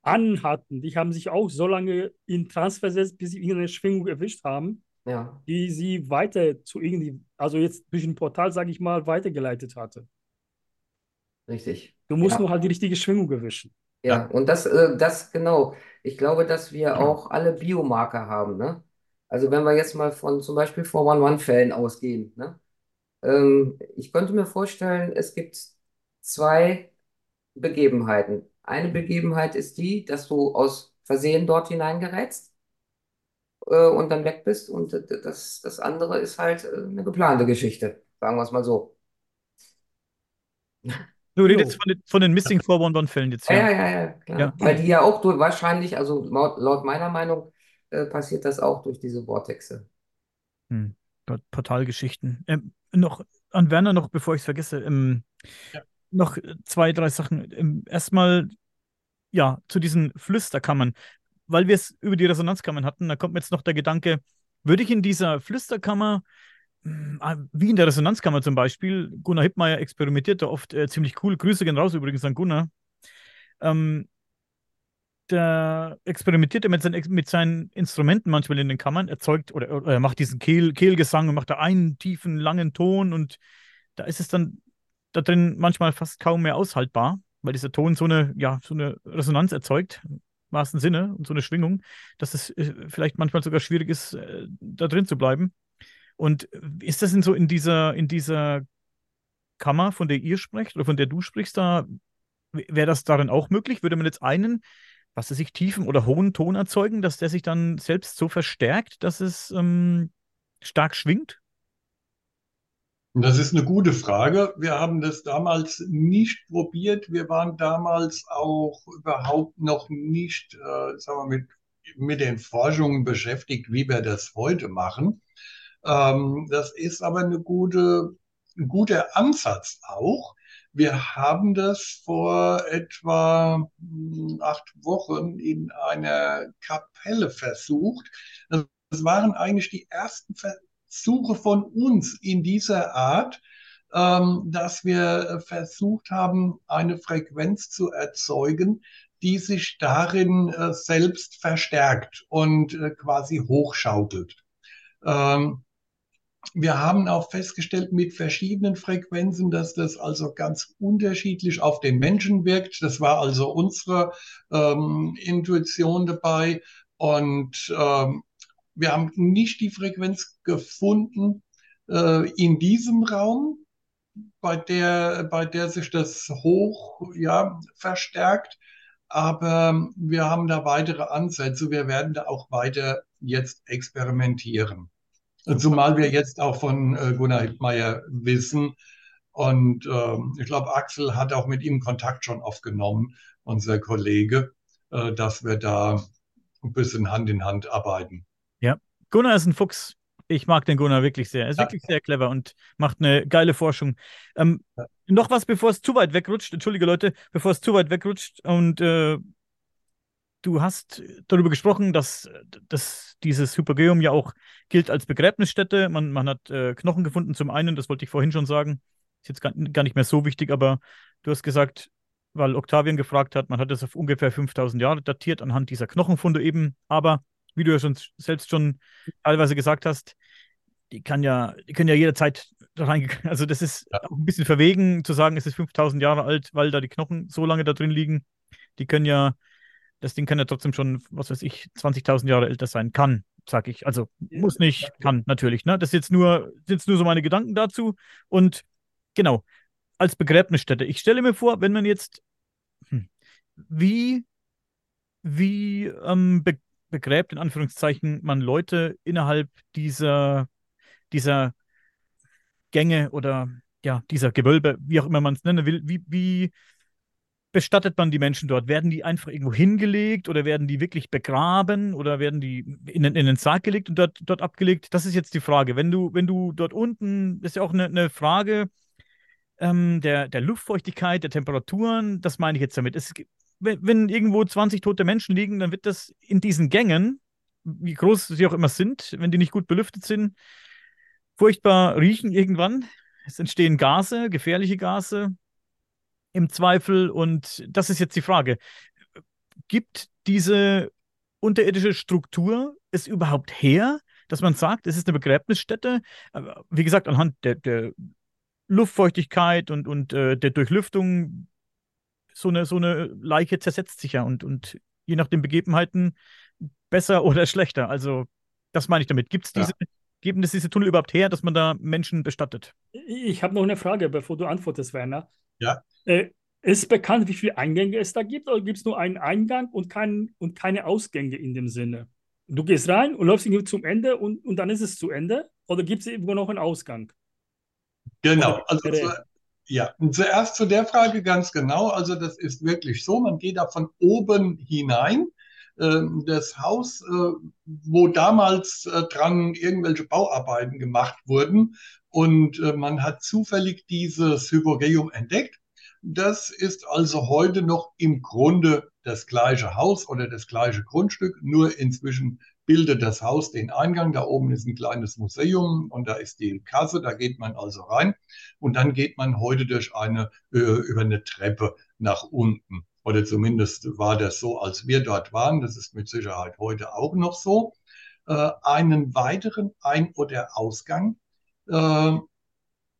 anhatten, die haben sich auch so lange in Trance versetzt, bis sie irgendeine Schwingung erwischt haben, Ja, die sie weiter zu irgendwie, also jetzt durch ein Portal, sage ich mal, weitergeleitet hatte. richtig. Du musst Ja. nur halt die richtige Schwingung erwischen. Ja, und das, äh, das genau. Ich glaube, dass wir auch alle Biomarker haben, ne? Also wenn wir jetzt mal von zum Beispiel 411-Fällen ausgehen, ne? Ähm, ich könnte mir vorstellen, es gibt zwei Begebenheiten. Eine Begebenheit ist die, dass du aus Versehen dort hineingerätst äh, und dann weg bist. Und das, das andere ist halt äh, eine geplante Geschichte, sagen wir es mal so. Du redest von den, von den Missing 411-Fällen jetzt, Ja, ja. ja, ja, klar. Ja. Weil die ja auch durch, wahrscheinlich, also laut, laut meiner Meinung, äh, passiert das auch durch diese Vortexe. Hm. Port- Portalgeschichten. Ähm, noch an Werner noch, bevor ich es vergesse, ähm, Ja. noch zwei, drei Sachen. Ähm, erstmal, ja, zu diesen Flüsterkammern. Weil wir es über die Resonanzkammern hatten, da kommt mir jetzt noch der Gedanke, würde ich in dieser Flüsterkammer, wie in der Resonanzkammer zum Beispiel, Gunnar Hippmeier experimentiert da oft äh, ziemlich cool. Grüße gehen raus übrigens an Gunnar. Ähm, der experimentiert er mit seinen, mit seinen Instrumenten manchmal in den Kammern, erzeugt oder, oder er macht diesen Kehl, Kehlgesang und macht da einen tiefen, langen Ton und da ist es dann da drin manchmal fast kaum mehr aushaltbar, weil dieser Ton so eine, ja, so eine Resonanz erzeugt, im wahrsten Sinne, und so eine Schwingung, dass es äh, vielleicht manchmal sogar schwierig ist, äh, da drin zu bleiben. Und ist das denn so in dieser, in dieser Kammer, von der ihr sprecht oder von der du sprichst, da wäre das darin auch möglich? Würde man jetzt einen was weiß ich, tiefen oder hohen Ton erzeugen, dass der sich dann selbst so verstärkt, dass es ähm, stark schwingt? Das ist eine gute Frage. Wir haben das damals nicht probiert. Wir waren damals auch überhaupt noch nicht, äh, sagen wir, mit, mit den Forschungen beschäftigt, wie wir das heute machen. Ähm, das ist aber eine gute, ein guter Ansatz auch. Wir haben das vor etwa hm, acht Wochen in einer Kapelle versucht. Das waren eigentlich die ersten Versuche von uns in dieser Art, ähm, dass wir versucht haben, eine Frequenz zu erzeugen, die sich darin äh, selbst verstärkt und äh, quasi hochschaukelt. Ähm, wir haben auch festgestellt mit verschiedenen Frequenzen, dass das also ganz unterschiedlich auf den Menschen wirkt. Das war also unsere ähm, Intuition dabei. Und ähm, wir haben nicht die Frequenz gefunden äh, in diesem Raum, bei der, bei der sich das hoch ja, verstärkt. Aber wir haben da weitere Ansätze. Wir werden da auch weiter jetzt experimentieren. Zumal wir jetzt auch von äh, Gunnar Hittmeier wissen. Und ähm, ich glaube, Axel hat auch mit ihm Kontakt schon aufgenommen, unser Kollege, äh, dass wir da ein bisschen Hand in Hand arbeiten. Ja, Gunnar ist ein Fuchs. Ich mag den Gunnar wirklich sehr. Er ist Ja. wirklich sehr clever und macht eine geile Forschung. Ähm, Ja. noch was, bevor es zu weit wegrutscht. Entschuldige Leute, bevor es zu weit wegrutscht. Und äh, du hast darüber gesprochen, dass, dass dieses Hypogeum ja auch gilt als Begräbnisstätte. Man, man hat äh, Knochen gefunden zum einen, das wollte ich vorhin schon sagen. Ist jetzt gar, gar nicht mehr so wichtig, aber du hast gesagt, weil Octavian gefragt hat, man hat es auf ungefähr 5000 Jahre datiert anhand dieser Knochenfunde eben. Aber wie du ja schon selbst schon teilweise gesagt hast, die kann ja, die können ja jederzeit da rein, [LAUGHS] also das ist Ja. auch ein bisschen verwegen zu sagen, es ist 5000 Jahre alt, weil da die Knochen so lange da drin liegen. Die können ja, das Ding kann ja trotzdem schon, was weiß ich, 20.000 Jahre älter sein. Kann, sag ich. Also muss nicht, kann natürlich. Ne? Das ist jetzt nur, sind jetzt nur so meine Gedanken dazu. Und genau, als Begräbnisstätte. Ich stelle mir vor, wenn man jetzt, hm, wie, wie ähm, be begräbt, in Anführungszeichen, man Leute innerhalb dieser, dieser Gänge oder ja, dieser Gewölbe, wie auch immer man es nennen will, wie, wie bestattet man die Menschen dort? Werden die einfach irgendwo hingelegt oder werden die wirklich begraben oder werden die in, den- in den Sarg gelegt und dort, dort abgelegt? Das ist jetzt die Frage. Wenn du, wenn du dort unten, das ist ja auch eine, eine Frage ähm, der, der Luftfeuchtigkeit, der Temperaturen, das meine ich jetzt damit. Es, wenn, wenn irgendwo 20 tote Menschen liegen, dann wird das in diesen Gängen, wie groß sie auch immer sind, wenn die nicht gut belüftet sind, furchtbar riechen irgendwann. Es entstehen Gase, gefährliche Gase im Zweifel. Und das ist jetzt die Frage. Gibt diese unterirdische Struktur es überhaupt her, dass man sagt, es ist eine Begräbnisstätte? Wie gesagt, anhand der, der Luftfeuchtigkeit und, und äh, der Durchlüftung so eine, so eine Leiche zersetzt sich ja und, und je nach den Begebenheiten besser [LAUGHS] oder schlechter. Also, das meine ich damit. Gibt es diese, ja. geben es diese Tunnel überhaupt her, dass man da Menschen bestattet? Ich habe noch eine Frage, bevor du antwortest, Werner. Ja. Äh, ist bekannt, wie viele Eingänge es da gibt, oder gibt es nur einen Eingang und, kein, und keine Ausgänge in dem Sinne? Du gehst rein und läufst irgendwie zum Ende und, und dann ist es zu Ende? Oder gibt es irgendwo noch einen Ausgang? Genau, also zu, ja, zuerst zu der Frage ganz genau. Also das ist wirklich so, man geht da von oben hinein. Ähm, das Haus, äh, wo damals äh, dran irgendwelche Bauarbeiten gemacht wurden und äh, man hat zufällig dieses Hypogeum entdeckt das ist also heute noch im Grunde das gleiche Haus oder das gleiche Grundstück, nur inzwischen bildet das Haus den Eingang. Da oben ist ein kleines Museum und da ist die Kasse, da geht man also rein und dann geht man heute durch eine, äh, über eine Treppe nach unten. Oder zumindest war das so, als wir dort waren. Das ist mit Sicherheit heute auch noch so. Äh, einen weiteren Ein- oder Ausgang äh,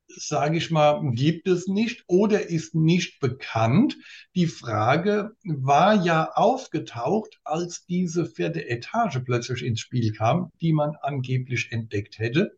sage ich mal, gibt es nicht oder ist nicht bekannt. Die Frage war ja aufgetaucht, als diese vierte Etage plötzlich ins Spiel kam, die man angeblich entdeckt hätte,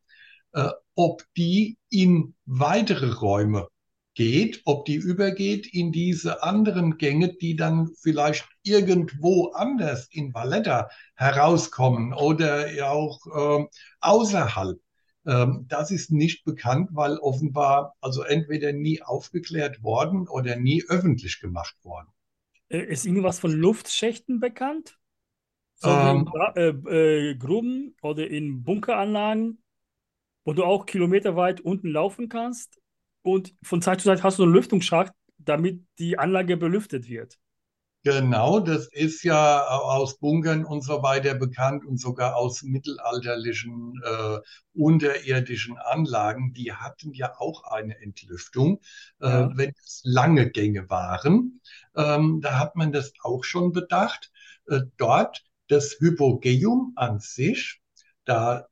äh, ob die in weitere Räume geht, ob die übergeht in diese anderen Gänge, die dann vielleicht irgendwo anders in Valletta herauskommen oder auch äh, außerhalb. Ähm, das ist nicht bekannt, weil offenbar also entweder nie aufgeklärt worden oder nie öffentlich gemacht worden. Äh, ist irgendwas von Luftschächten bekannt? So ähm, in äh, äh, Gruben oder in Bunkeranlagen, wo du auch kilometerweit unten laufen kannst und von Zeit zu Zeit hast du einen Lüftungsschacht, damit die Anlage belüftet wird. Genau, das ist ja aus Bunkern und so weiter bekannt und sogar aus mittelalterlichen äh, unterirdischen Anlagen. Die hatten ja auch eine Entlüftung, äh, ja. äh, wenn es lange Gänge waren. Ähm, da hat man das auch schon bedacht. Äh, dort das Hypogeum an sich, da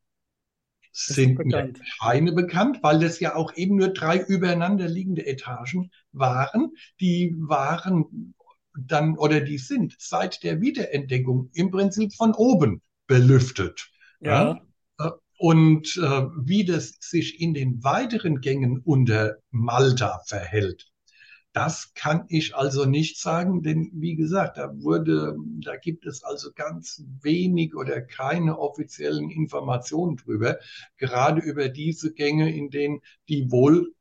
sind mir keine bekannt, weil das ja auch eben nur drei übereinander liegende Etagen waren. Die waren dann oder die sind seit der Wiederentdeckung im Prinzip von oben belüftet. Ja. ja? Äh, und äh, wie das sich in den weiteren Gängen unter Malta verhält, das kann ich also nicht sagen, denn wie gesagt, da wurde, da gibt es also ganz wenig oder keine offiziellen Informationen drüber, gerade über diese Gänge, in denen die wohl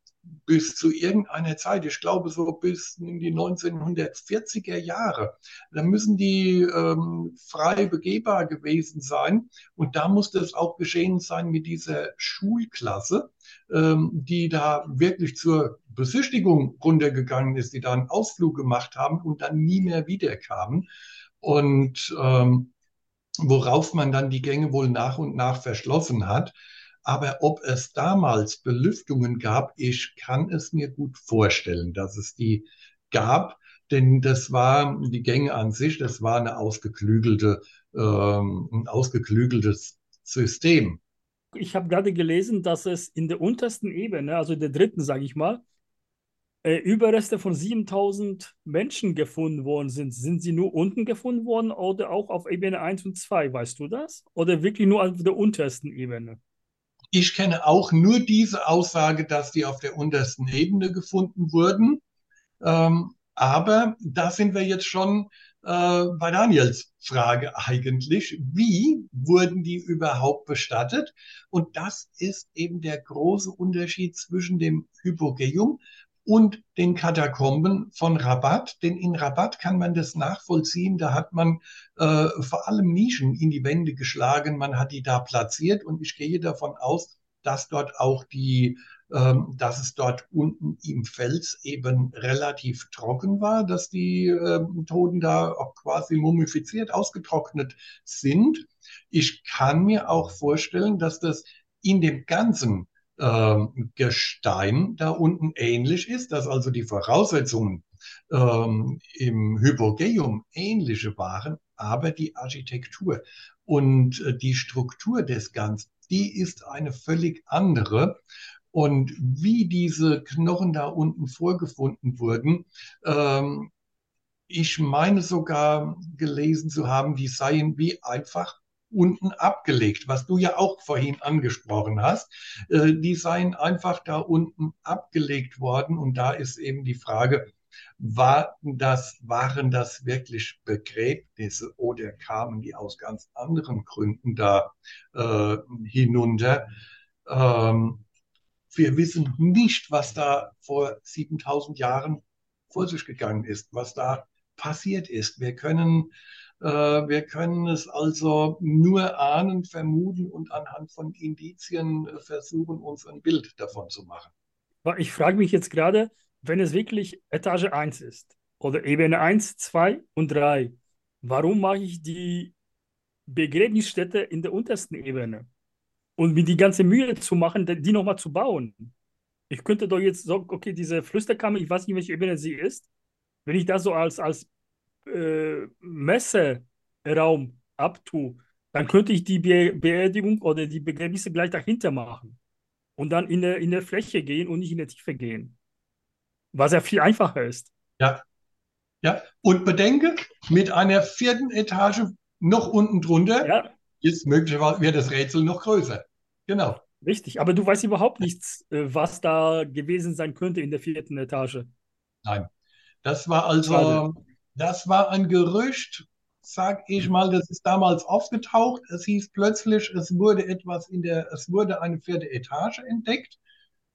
bis zu irgendeiner Zeit, ich glaube so bis in die 1940er Jahre, da müssen die ähm, frei begehbar gewesen sein. Und da musste es auch geschehen sein mit dieser Schulklasse, ähm, die da wirklich zur Besichtigung runtergegangen ist, die da einen Ausflug gemacht haben und dann nie mehr wiederkamen. Und ähm, worauf man dann die Gänge wohl nach und nach verschlossen hat. Aber ob es damals Belüftungen gab, ich kann es mir gut vorstellen, dass es die gab, denn das war die Gänge an sich, das war eine ausgeklügelte, ähm, ein ausgeklügeltes System. Ich habe gerade gelesen, dass es in der untersten Ebene, also der dritten, sage ich mal, äh, Überreste von 7000 Menschen gefunden worden sind. Sind sie nur unten gefunden worden oder auch auf Ebene 1 und 2? Weißt du das? Oder wirklich nur auf der untersten Ebene? Ich kenne auch nur diese Aussage, dass die auf der untersten Ebene gefunden wurden. Ähm, aber da sind wir jetzt schon äh, bei Daniels Frage eigentlich. Wie wurden die überhaupt bestattet? Und das ist eben der große Unterschied zwischen dem Hypogeum und den Katakomben von Rabat. Denn in Rabat kann man das nachvollziehen. Da hat man äh, vor allem Nischen in die Wände geschlagen. Man hat die da platziert und ich gehe davon aus, dass dort auch die, ähm, dass es dort unten im Fels eben relativ trocken war, dass die ähm, Toten da auch quasi mumifiziert, ausgetrocknet sind. Ich kann mir auch vorstellen, dass das in dem ganzen ähm, Gestein da unten ähnlich ist, dass also die Voraussetzungen ähm, im Hypogeum ähnliche waren, aber die Architektur und äh, die Struktur des Ganzen, die ist eine völlig andere. Und wie diese Knochen da unten vorgefunden wurden, ähm, ich meine sogar gelesen zu haben, die seien wie einfach unten abgelegt, was du ja auch vorhin angesprochen hast. Äh, die seien einfach da unten abgelegt worden. Und da ist eben die Frage, war das, waren das wirklich Begräbnisse oder kamen die aus ganz anderen Gründen da äh, hinunter? Ähm, wir wissen nicht, was da vor 7000 Jahren vor sich gegangen ist, was da passiert ist. Wir können, wir können es also nur ahnen, vermuten und anhand von Indizien äh, versuchen, uns ein Bild davon zu machen. Ich frage mich jetzt gerade, wenn es wirklich Etage 1 ist oder Ebene 1, 2 und 3, warum mache ich die Begräbnisstätte in der untersten Ebene? Und mir die ganze Mühe zu machen, die nochmal zu bauen. Ich könnte doch jetzt sagen, okay, diese Flüsterkammer, ich weiß nicht, welche Ebene sie ist, wenn ich das so als, als äh, Messeraum abtue, dann könnte ich die Be Beerdigung oder die Begräbnisse gleich dahinter machen und dann in der, in der Fläche gehen und nicht in der Tiefe gehen was ja viel einfacher ist. Ja. Ja, und bedenke, mit einer vierten Etage noch unten drunter ja. ist möglicherweise wird das Rätsel noch größer. Genau. Richtig, aber du weißt überhaupt nichts, äh, was da gewesen sein könnte in der vierten Etage. Nein. Das war also, Schade. Das war ein Gerücht, sag ich mal, das ist damals aufgetaucht. Es hieß plötzlich, es wurde etwas in der, es wurde eine vierte Etage entdeckt.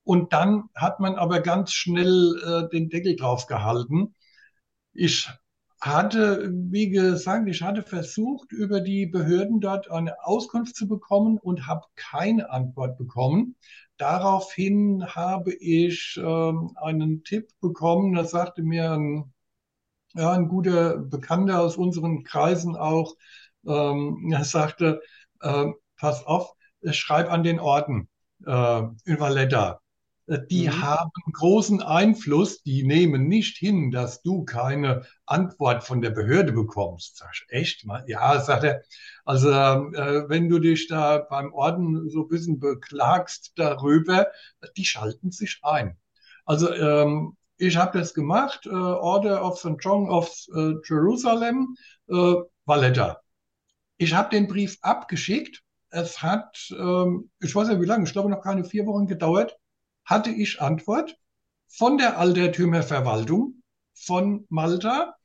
Und dann hat man aber ganz schnell äh, den Deckel drauf gehalten. Ich hatte, wie gesagt, ich hatte versucht, über die Behörden dort eine Auskunft zu bekommen und habe keine Antwort bekommen. Daraufhin habe ich ähm, einen Tipp bekommen, das sagte mir ein, ja, ein guter Bekannter aus unseren Kreisen auch, ähm, [LAUGHS] sagte, äh, pass auf, schreib an den Orden äh, in Valletta die mhm. haben großen Einfluss, die nehmen nicht hin, dass du keine Antwort von der Behörde bekommst. Sag ich, echt? Ja, sagt er, also äh, wenn du dich da beim Orden so ein bisschen beklagst darüber, die schalten sich ein. Also ähm, ich habe das gemacht, äh, Order of St. John of äh, Jerusalem, äh, Valletta. Ich habe den Brief abgeschickt. Es hat, ähm, ich weiß nicht wie lange, ich glaube noch keine vier Wochen gedauert hatte ich Antwort von der Altertümerverwaltung von Malta,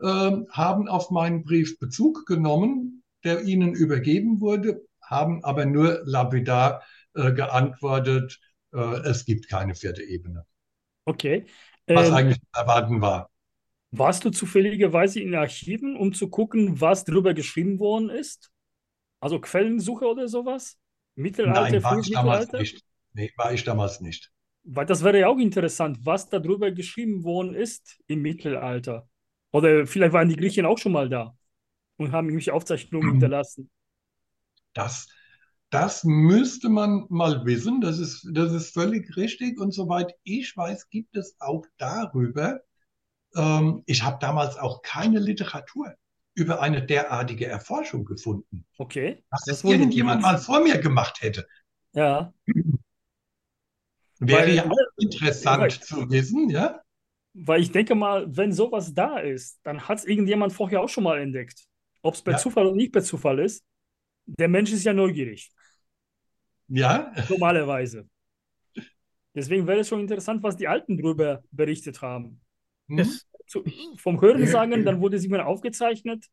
äh, haben auf meinen Brief Bezug genommen, der ihnen übergeben wurde, haben aber nur lapidar äh, geantwortet, äh, es gibt keine vierte Ebene. Okay. Was ähm, eigentlich erwarten war. Warst du zufälligerweise in Archiven, um zu gucken, was darüber geschrieben worden ist? Also Quellensuche oder sowas? Mittelalter, Nein, war ich damals nicht. Nee, war ich damals nicht. Weil das wäre ja auch interessant, was darüber geschrieben worden ist im Mittelalter. Oder vielleicht waren die Griechen auch schon mal da und haben irgendwelche Aufzeichnungen hinterlassen. Das, das müsste man mal wissen. Das ist, das ist völlig richtig. Und soweit ich weiß, gibt es auch darüber, ähm, ich habe damals auch keine Literatur über eine derartige Erforschung gefunden. Okay. Was das irgendjemand mal vor mir gemacht hätte. Ja. Wäre weil, ja auch interessant weil, zu wissen, ja? Weil ich denke mal, wenn sowas da ist, dann hat es irgendjemand vorher auch schon mal entdeckt. Ob es per ja. Zufall oder nicht per Zufall ist. Der Mensch ist ja neugierig. Ja. Normalerweise. Deswegen wäre es schon interessant, was die Alten darüber berichtet haben. Hm? Zu, vom Hören sagen, dann wurde sie mal aufgezeichnet.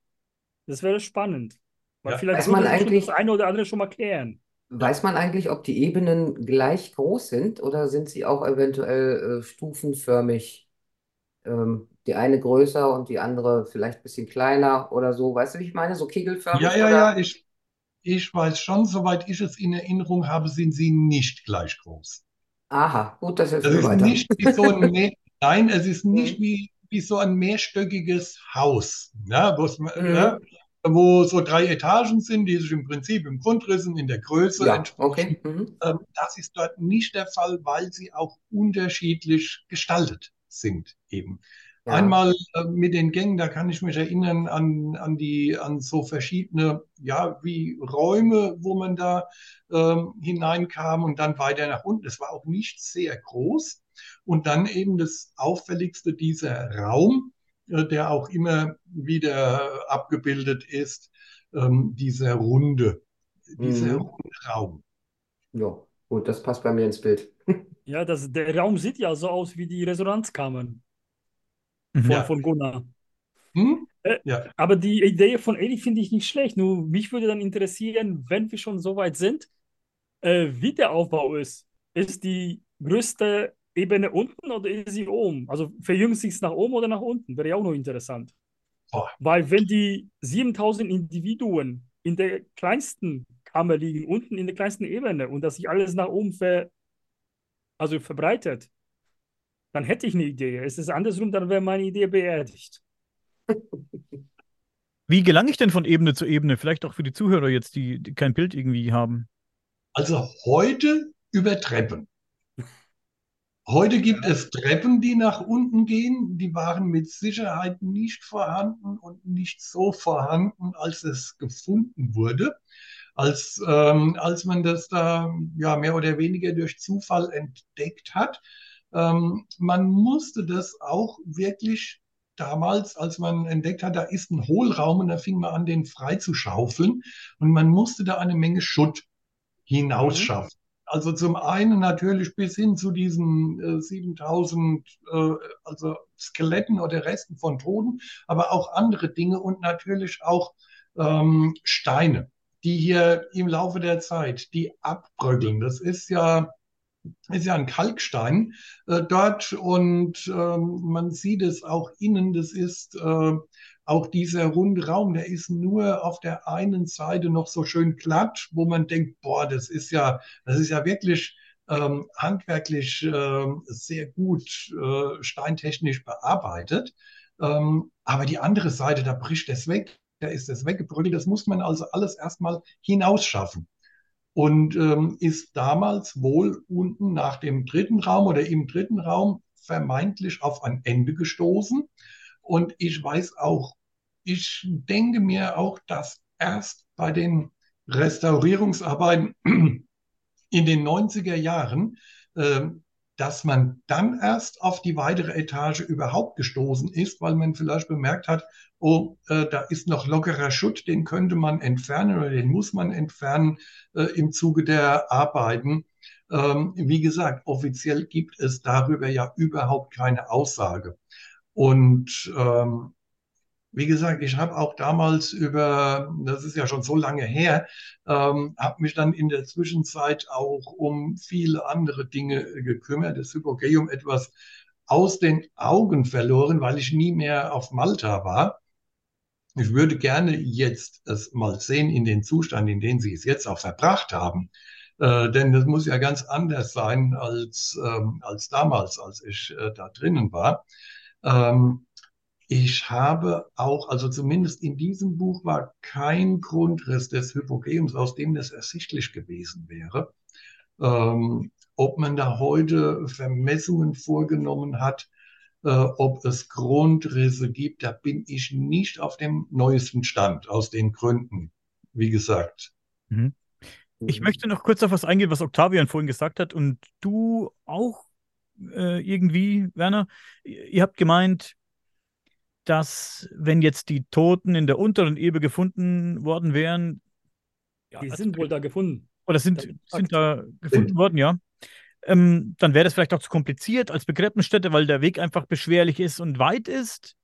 Das wäre spannend. Weil ja. vielleicht man eigentlich das eine oder andere schon mal klären. Weiß man eigentlich, ob die Ebenen gleich groß sind oder sind sie auch eventuell äh, stufenförmig? Ähm, die eine größer und die andere vielleicht ein bisschen kleiner oder so. Weißt du, wie ich meine? So kegelförmig? Ja, ja, oder? ja, ich, ich weiß schon, soweit ich es in Erinnerung habe, sind sie nicht gleich groß. Aha, gut, das ist Das ist nicht wie so ein, [LAUGHS] Mehr- nein, es ist nicht mhm. wie, wie so ein mehrstöckiges Haus, ja, wo es, Mhm. ja, wo so drei Etagen sind, die sich im Prinzip im Grundrissen in der Größe Ja, entsprechen. okay. Mhm. Ähm, Das ist dort nicht der Fall, weil sie auch unterschiedlich gestaltet sind eben. Ja. Einmal äh, mit den Gängen, da kann ich mich erinnern an, an die, an so verschiedene, ja, wie Räume, wo man da ähm, hineinkam und dann weiter nach unten. Es war auch nicht sehr groß. Und dann eben das Auffälligste, dieser Raum, äh, der auch immer wieder abgebildet ist, ähm, dieser runde, dieser Mhm. runde Raum. Ja, gut, das passt bei mir ins Bild. [LAUGHS] Ja, das, der Raum sieht ja so aus wie die Resonanzkammern. Von, Ja. von Gunnar. Hm? Äh, Ja. Aber die Idee von Eli finde ich nicht schlecht. Nur mich würde dann interessieren, wenn wir schon so weit sind, äh, wie der Aufbau ist. Ist die größte Ebene unten oder ist sie oben? Also verjüngt sich es nach oben oder nach unten? Wäre ja auch noch interessant. Boah. Weil wenn die 7000 Individuen in der kleinsten Kammer liegen, unten in der kleinsten Ebene und das sich alles nach oben ver, also verbreitet, dann hätte ich eine Idee. Es ist andersrum, dann wäre meine Idee beerdigt. [LAUGHS] Wie gelange ich denn von Ebene zu Ebene? Vielleicht auch für die Zuhörer jetzt, die, die kein Bild irgendwie haben. Also heute über Treppen. Heute gibt es Treppen, die nach unten gehen. Die waren mit Sicherheit nicht vorhanden und nicht so vorhanden, als es gefunden wurde. Als, ähm, als man das da ja mehr oder weniger durch Zufall entdeckt hat. Ähm, man musste das auch wirklich damals, als man entdeckt hat, da ist ein Hohlraum und da fing man an, den frei zu schaufeln. Und man musste da eine Menge Schutt hinausschaffen. Also zum einen natürlich bis hin zu diesen äh, 7000 äh, also Skeletten oder Resten von Toten, aber auch andere Dinge und natürlich auch ähm, Steine, die hier im Laufe der Zeit, die abbröckeln. Das ist ja ist ja ein Kalkstein äh, dort und ähm, man sieht es auch innen, das ist äh, auch dieser runde Raum, der ist nur auf der einen Seite noch so schön glatt, wo man denkt, boah, das ist ja, das ist ja wirklich ähm, handwerklich äh, sehr gut äh, steintechnisch bearbeitet. Ähm, aber die andere Seite, da bricht es weg, da ist es weggebröckelt, das muss man also alles erstmal hinausschaffen und ähm, ist damals wohl unten nach dem dritten Raum oder im dritten Raum vermeintlich auf ein Ende gestoßen. Und ich weiß auch, ich denke mir auch, dass erst bei den Restaurierungsarbeiten [CLEARS THROAT] in den 90er Jahren, äh, dass man dann erst auf die weitere Etage überhaupt gestoßen ist, weil man vielleicht bemerkt hat, oh, äh, da ist noch lockerer Schutt, den könnte man entfernen oder den muss man entfernen äh, im Zuge der Arbeiten. Ähm, wie gesagt, offiziell gibt es darüber ja überhaupt keine Aussage. Und ähm, wie gesagt, ich habe auch damals über, das ist ja schon so lange her, ähm, habe mich dann in der Zwischenzeit auch um viele andere Dinge gekümmert, das Hypogeum etwas aus den Augen verloren, weil ich nie mehr auf Malta war. Ich würde gerne jetzt es mal sehen in den Zustand, in den Sie es jetzt auch verbracht haben. Äh, denn das muss ja ganz anders sein als, ähm, als damals, als ich äh, da drinnen war. Ähm, ich habe auch, also zumindest in diesem Buch war kein Grundriss des Hypogeums, aus dem das ersichtlich gewesen wäre. Ähm, ob man da heute Vermessungen vorgenommen hat, äh, ob es Grundrisse gibt, da bin ich nicht auf dem neuesten Stand, aus den Gründen, wie gesagt. Mhm. Ich möchte noch kurz auf was eingehen, was Octavian vorhin gesagt hat und du auch äh, irgendwie, Werner. Ihr habt gemeint, dass wenn jetzt die Toten in der unteren Ebene gefunden worden wären, ja, Die also- sind wohl da gefunden. oder Das sind, sind da gefunden worden, ja. Ähm, dann wäre das vielleicht auch zu kompliziert als Begräbnisstätte, weil der Weg einfach beschwerlich ist und weit ist.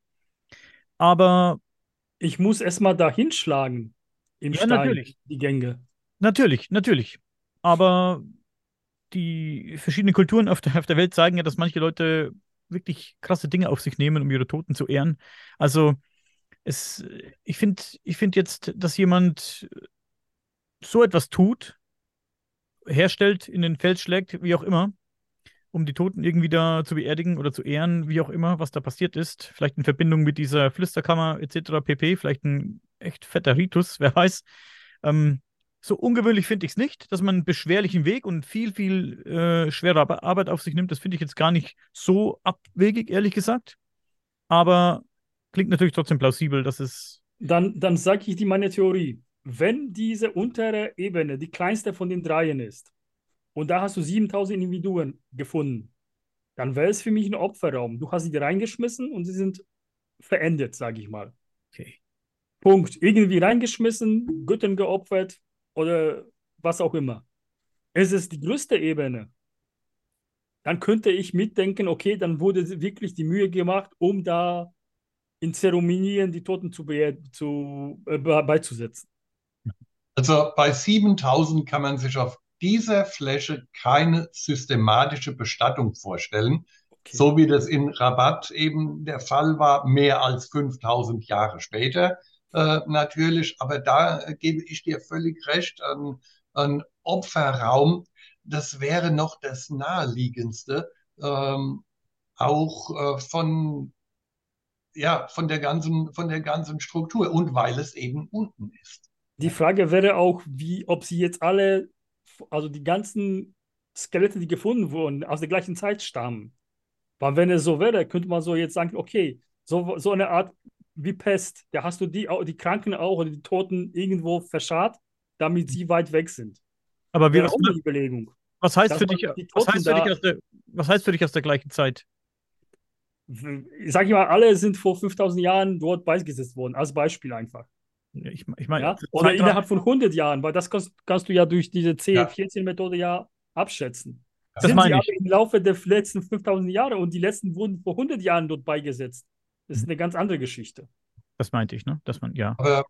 Aber Ich muss erstmal da hinschlagen im Ja, Stein, natürlich. die Gänge. natürlich, natürlich. Aber die verschiedenen Kulturen auf der, auf der Welt zeigen ja, dass manche Leute wirklich krasse Dinge auf sich nehmen, um ihre Toten zu ehren. Also es, ich finde, ich finde jetzt, dass jemand so etwas tut, herstellt, in den Fels schlägt, wie auch immer, um die Toten irgendwie da zu beerdigen oder zu ehren, wie auch immer, was da passiert ist. Vielleicht in Verbindung mit dieser Flüsterkammer etc. pp. Vielleicht ein echt fetter Ritus, [LAUGHS] wer weiß. Ähm, so ungewöhnlich finde ich es nicht, dass man einen beschwerlichen Weg und viel, viel äh, schwere Ar- Arbeit auf sich nimmt. Das finde ich jetzt gar nicht so abwegig, ehrlich gesagt. Aber klingt natürlich trotzdem plausibel, dass es. Dann, dann sage ich dir meine Theorie. Wenn diese untere Ebene die kleinste von den dreien ist und da hast du 7000 Individuen gefunden, dann wäre es für mich ein Opferraum. Du hast sie reingeschmissen und sie sind verendet, sage ich mal. Okay. Punkt. Irgendwie reingeschmissen, Göttern geopfert oder was auch immer. Es ist die größte Ebene. Dann könnte ich mitdenken, okay, dann wurde wirklich die Mühe gemacht, um da in Zeremonien die Toten zu, zu äh, beizusetzen. Also bei 7000 kann man sich auf dieser Fläche keine systematische Bestattung vorstellen, okay. so wie das in Rabat eben der Fall war, mehr als 5000 Jahre später äh, natürlich. Aber da äh, gebe ich dir völlig recht, ein, ein Opferraum, das wäre noch das naheliegendste, ähm, auch äh, von ja, von der ganzen, von der ganzen Struktur und weil es eben unten ist. Die Frage wäre auch, wie, ob sie jetzt alle, also die ganzen Skelette, die gefunden wurden, aus der gleichen Zeit stammen. Weil wenn es so wäre, könnte man so jetzt sagen, okay, so, so eine Art wie Pest, da hast du die, die Kranken auch oder die Toten irgendwo verscharrt, damit sie weit weg sind. Aber wie, was, eine Überlegung. Was heißt, für dich, was, heißt für dich aus der, was heißt für dich aus der gleichen Zeit? Sag ich mal, alle sind vor 5000 Jahren dort beigesetzt worden, als Beispiel einfach. Ich, ich meine, ja? Oder innerhalb von 100 Jahren, weil das kannst, kannst du ja durch diese C14-Methode ja abschätzen. Das sind meine sie ich. im Laufe der letzten 5000 Jahre und die letzten wurden vor 100 Jahren dort beigesetzt. Das ist eine ganz andere Geschichte. Das meinte ich, ne? Dass man, ja. Aber,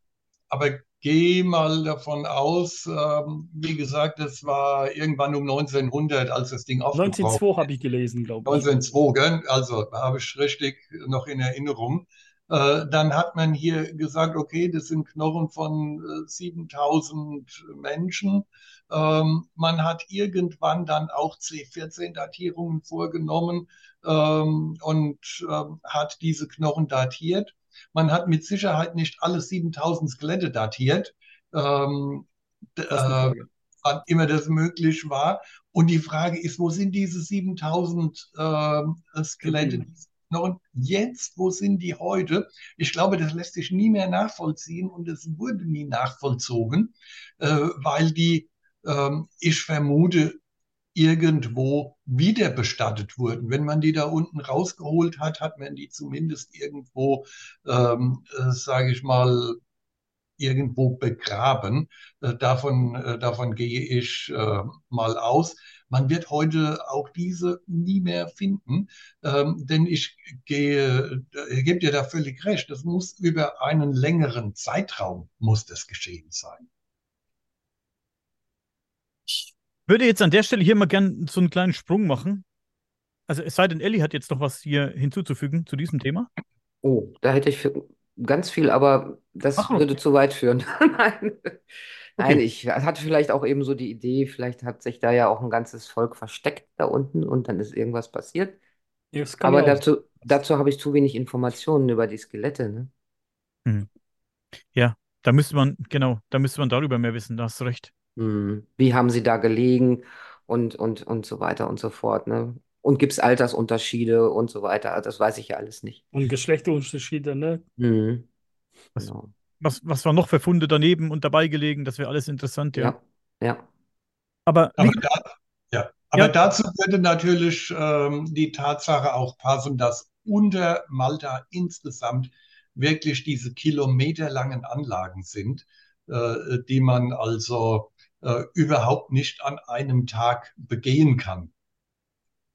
aber geh mal davon aus, ähm, wie gesagt, das war irgendwann um 1900, als das Ding aufgebaut 1902 habe ich gelesen, glaube ich. 1902, gell? Also habe ich richtig noch in Erinnerung. Äh, dann hat man hier gesagt, okay, das sind Knochen von äh, 7000 Menschen. Ähm, man hat irgendwann dann auch C14-Datierungen vorgenommen ähm, und ähm, hat diese Knochen datiert. Man hat mit Sicherheit nicht alle 7000 Skelette datiert, ähm, äh, wann immer das möglich war. Und die Frage ist, wo sind diese 7000 äh, Skelette, mhm. Und jetzt, wo sind die heute? Ich glaube, das lässt sich nie mehr nachvollziehen und es wurde nie nachvollzogen, äh, weil die, äh, ich vermute, irgendwo wieder bestattet wurden. Wenn man die da unten rausgeholt hat, hat man die zumindest irgendwo, ähm, äh, sage ich mal, irgendwo begraben. Äh, davon, äh, davon gehe ich äh, mal aus. Man wird heute auch diese nie mehr finden, ähm, denn ich gehe, ich gebe dir da völlig recht, das muss über einen längeren Zeitraum muss das geschehen sein. Ich würde jetzt an der Stelle hier mal gerne so einen kleinen Sprung machen. Also es sei denn, Elli hat jetzt noch was hier hinzuzufügen zu diesem Thema. Oh, da hätte ich ganz viel, aber das Ach, okay. würde zu weit führen. Nein. [LAUGHS] Nein, Okay. ich hatte vielleicht auch eben so die Idee, vielleicht hat sich da ja auch ein ganzes Volk versteckt da unten und dann ist irgendwas passiert. Aber ja auch dazu, dazu habe ich zu wenig Informationen über die Skelette, ne? Hm. Ja, da müsste man, genau, da müsste man darüber mehr wissen, da hast du recht. Hm. Wie haben sie da gelegen und, und, und so weiter und so fort, ne? Und gibt es Altersunterschiede und so weiter? Das weiß ich ja alles nicht. Und Geschlechterunterschiede, ne? Hm. Was, Genau was, was war noch für Funde daneben und dabei gelegen? Das wäre alles interessant, ja. Ja, ja. Aber, aber, da, ja. aber ja. dazu würde natürlich ähm, die Tatsache auch passen, dass unter Malta insgesamt wirklich diese kilometerlangen Anlagen sind, äh, die man also äh, überhaupt nicht an einem Tag begehen kann.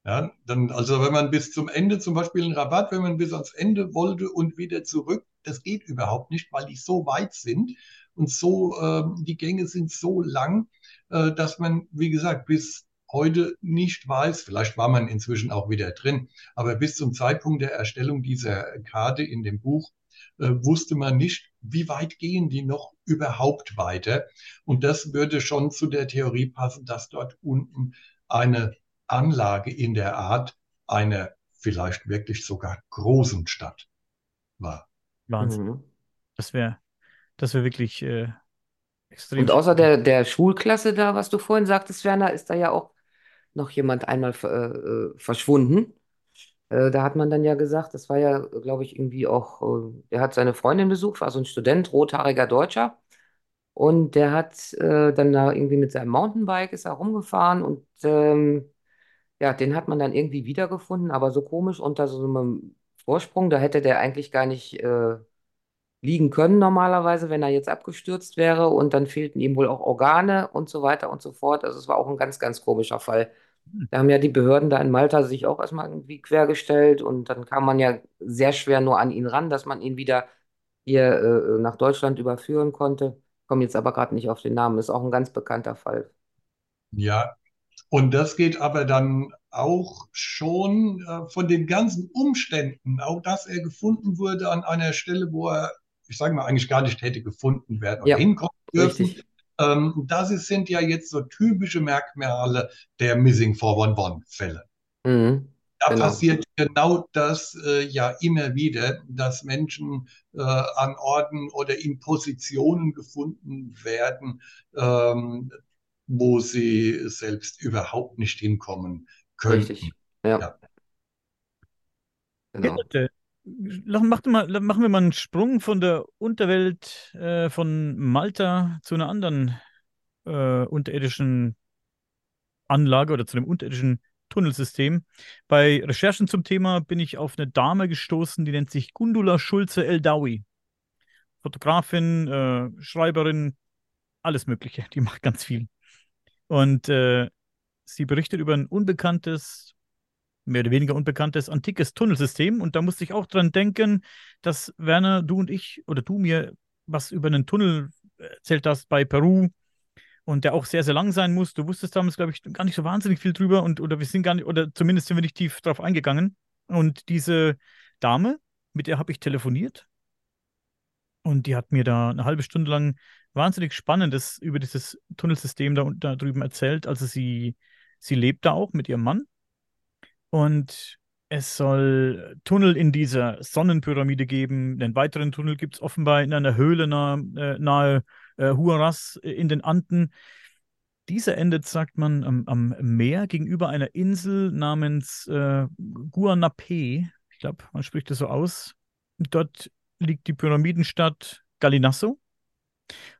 Ja, dann, also wenn man bis zum Ende, zum Beispiel in Rabatt, wenn man bis ans Ende wollte und wieder zurück, das geht überhaupt nicht, weil die so weit sind und so, äh, die Gänge sind so lang, äh, dass man, wie gesagt, bis heute nicht weiß, vielleicht war man inzwischen auch wieder drin, aber bis zum Zeitpunkt der Erstellung dieser Karte in dem Buch äh, wusste man nicht, wie weit gehen die noch überhaupt weiter. Und das würde schon zu der Theorie passen, dass dort unten eine Anlage in der Art einer vielleicht wirklich sogar großen Stadt war. Wahnsinn. Mhm. Das wäre das wäre wirklich äh, extrem. Und außer der, der Schulklasse da, was du vorhin sagtest, Werner, ist da ja auch noch jemand einmal äh, äh, verschwunden. Äh, da hat man dann ja gesagt, das war ja, glaube ich, irgendwie auch, äh, der hat seine Freundin besucht, war so ein Student, rothaariger Deutscher. Und der hat äh, dann da irgendwie mit seinem Mountainbike ist er rumgefahren und ähm, ja, den hat man dann irgendwie wiedergefunden, aber so komisch unter so einem Vorsprung. Da hätte der eigentlich gar nicht äh, liegen können normalerweise, wenn er jetzt abgestürzt wäre. Und dann fehlten ihm wohl auch Organe und so weiter und so fort. Also es war auch ein ganz, ganz komischer Fall. Da haben ja die Behörden da in Malta sich auch erstmal irgendwie quergestellt und dann kam man ja sehr schwer nur an ihn ran, dass man ihn wieder hier äh, nach Deutschland überführen konnte. Komme jetzt aber gerade nicht auf den Namen. Ist auch ein ganz bekannter Fall. Ja, und das geht aber dann auch schon äh, von den ganzen Umständen, auch dass er gefunden wurde an einer Stelle, wo er, ich sage mal, eigentlich gar nicht hätte gefunden werden oder Ja, hinkommen dürfen. richtig. Ähm, das ist, sind ja jetzt so typische Merkmale der Missing 411-Fälle. Mhm, Da genau. passiert genau das äh, ja immer wieder, dass Menschen äh, an Orten oder in Positionen gefunden werden, ähm, wo sie selbst überhaupt nicht hinkommen könnten. Richtig. Ja, Ja. genau. Mach mal, machen wir mal einen Sprung von der Unterwelt äh, von Malta zu einer anderen äh, unterirdischen Anlage oder zu einem unterirdischen Tunnelsystem. Bei Recherchen zum Thema bin ich auf eine Dame gestoßen, die nennt sich Gundula Schulze Eldawi. Fotografin, äh, Schreiberin, alles Mögliche. Die macht ganz viel. Und äh, sie berichtet über ein unbekanntes, mehr oder weniger unbekanntes, antikes Tunnelsystem. Und da musste ich auch dran denken, dass Werner, du und ich oder du mir was über einen Tunnel erzählt hast bei Peru und der auch sehr, sehr lang sein muss. Du wusstest damals, glaube ich, gar nicht so wahnsinnig viel drüber und oder wir sind gar nicht, oder zumindest sind wir nicht tief drauf eingegangen. Und diese Dame, mit der habe ich telefoniert und die hat mir da eine halbe Stunde lang wahnsinnig Spannendes über dieses Tunnelsystem da, da drüben erzählt. Also sie, sie lebt da auch mit ihrem Mann und es soll Tunnel in dieser Sonnenpyramide geben. Einen weiteren Tunnel gibt es offenbar in einer Höhle nahe, äh, nahe äh, Huaraz äh, in den Anden. Dieser endet, sagt man, am, am Meer gegenüber einer Insel namens äh, Guanape. Ich glaube, man spricht das so aus. Dort liegt die Pyramidenstadt Galinasso.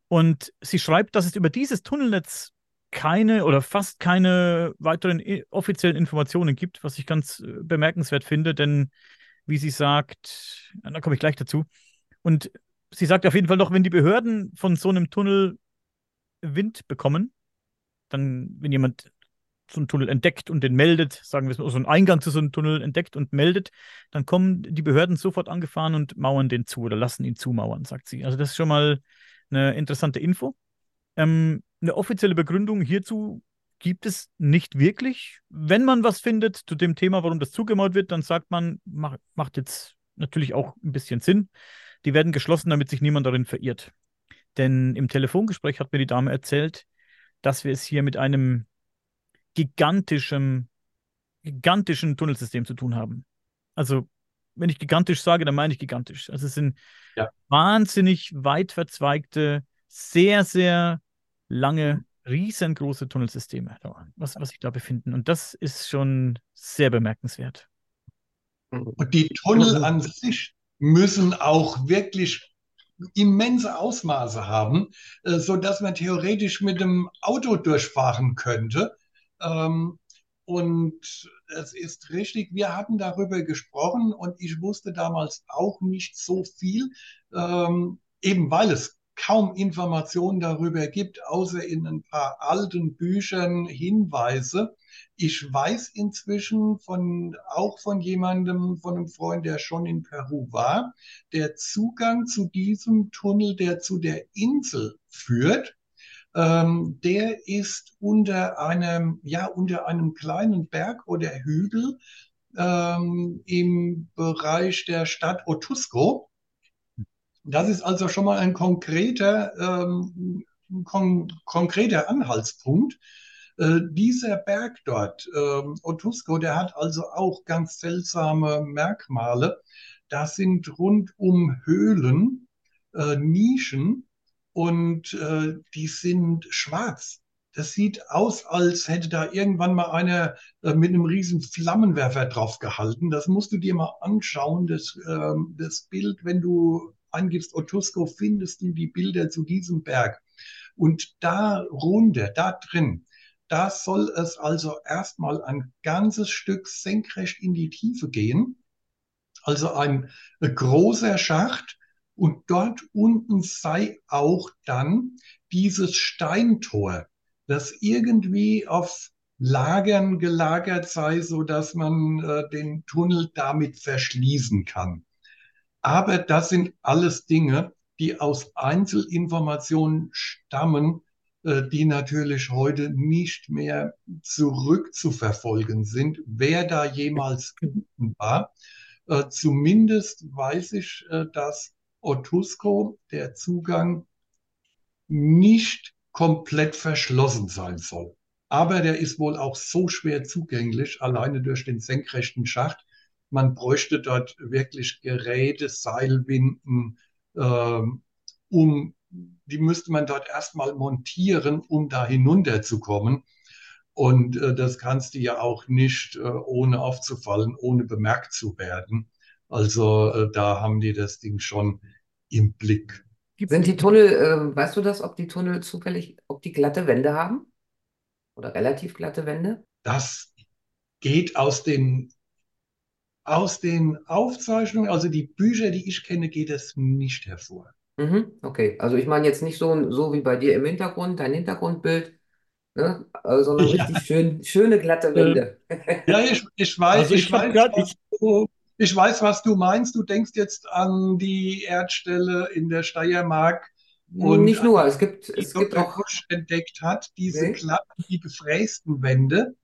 Und sie schreibt, dass es über dieses Tunnelnetz keine oder fast keine weiteren offiziellen Informationen gibt, was ich ganz äh, bemerkenswert finde, denn wie sie sagt, da komme ich gleich dazu. Und sie sagt auf jeden Fall noch, wenn die Behörden von so einem Tunnel Wind bekommen, dann, wenn jemand so einen Tunnel entdeckt und den meldet, sagen wir so einen Eingang zu so einem Tunnel entdeckt und meldet, dann kommen die Behörden sofort angefahren und mauern den zu oder lassen ihn zumauern, sagt sie. Also das ist schon mal eine interessante Info. Ähm, eine offizielle Begründung hierzu gibt es nicht wirklich. Wenn man was findet zu dem Thema, warum das zugemauert wird, dann sagt man, mach, macht jetzt natürlich auch ein bisschen Sinn. Die werden geschlossen, damit sich niemand darin verirrt. Denn im Telefongespräch hat mir die Dame erzählt, dass wir es hier mit einem gigantischen, gigantischen Tunnelsystem zu tun haben. Also, wenn ich gigantisch sage, dann meine ich gigantisch. Also, es sind Ja. wahnsinnig weit verzweigte, sehr, sehr lange, riesengroße Tunnelsysteme, was, was sich da befinden. Und das ist schon sehr bemerkenswert. Und die Tunnel an sich müssen auch wirklich immense Ausmaße haben, äh, so dass man theoretisch mit dem Auto durchfahren könnte. Ähm, Und es ist richtig, wir hatten darüber gesprochen und ich wusste damals auch nicht so viel, ähm, eben weil es kaum Informationen darüber gibt, außer in ein paar alten Büchern Hinweise. Ich weiß inzwischen von, auch von jemandem, von einem Freund, der schon in Peru war, der Zugang zu diesem Tunnel, der zu der Insel führt, ähm, der ist unter einem, ja, unter einem kleinen Berg oder Hügel ähm, im Bereich der Stadt Otusco. Das ist also schon mal ein konkreter, ähm, kon konkreter Anhaltspunkt. Äh, dieser Berg dort, ähm, Otusco, der hat also auch ganz seltsame Merkmale. Das sind rundum Höhlen, äh, Nischen und äh, die sind schwarz. Das sieht aus, als hätte da irgendwann mal einer äh, mit einem riesen Flammenwerfer drauf gehalten. Das musst du dir mal anschauen, das, ähm, das Bild, wenn du eingibst Otusco, findest du die Bilder zu diesem Berg. Und da runter, da drin, da soll es also erstmal ein ganzes Stück senkrecht in die Tiefe gehen. Also ein großer Schacht und dort unten sei auch dann dieses Steintor, das irgendwie auf Lagern gelagert sei, so dass man äh, den Tunnel damit verschließen kann. Aber das sind alles Dinge, die aus Einzelinformationen stammen, äh, die natürlich heute nicht mehr zurückzuverfolgen sind, wer da jemals [LAUGHS] unten war. Äh, zumindest weiß ich, äh, dass Otusco der Zugang nicht komplett verschlossen sein soll. Aber der ist wohl auch so schwer zugänglich, alleine durch den senkrechten Schacht. Man bräuchte dort wirklich Geräte, Seilwinden, äh, um, die müsste man dort erstmal montieren, um da hinunterzukommen. Und äh, das kannst du ja auch nicht, äh, ohne aufzufallen, ohne bemerkt zu werden. Also äh, da haben die das Ding schon im Blick. Sind die Tunnel, äh, weißt du das, ob die Tunnel zufällig, ob die glatte Wände haben? Oder relativ glatte Wände? Das geht aus den, aus den Aufzeichnungen, also die Bücher, die ich kenne, geht es nicht hervor. Mhm, okay, also ich meine jetzt nicht so, so wie bei dir im Hintergrund, dein Hintergrundbild, ne? sondern Ja. richtig schön, schöne glatte Wände. [LAUGHS] Ja, ich, ich weiß, Also ich ich weiß, grad- was du, ich weiß, was du meinst. Du denkst jetzt an die Erdstelle in der Steiermark, Und Nicht nur, es gibt, es gibt auch, entdeckt hat, diese Nee. glatten, die gefrästen Wände.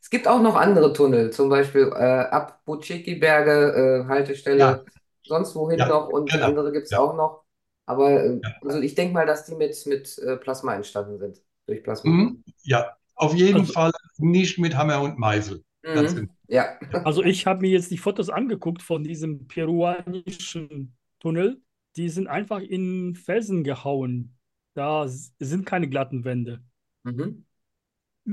Es gibt auch noch andere Tunnel, zum Beispiel äh, ab Butschiki-Berge, äh, Haltestelle, Ja. sonst wohin Ja, noch und genau. andere gibt es Ja. auch noch. Aber äh, Ja. also ich denke mal, dass die mit, mit äh, Plasma entstanden sind. Durch Plasma. Mhm. Ja, auf jeden Also- Fall nicht mit Hammer und Meißel. Ganz Mhm. genau. Ja. Also ich habe mir jetzt die Fotos angeguckt von diesem peruanischen Tunnel. Die sind einfach in Felsen gehauen. Da sind keine glatten Wände. Mhm.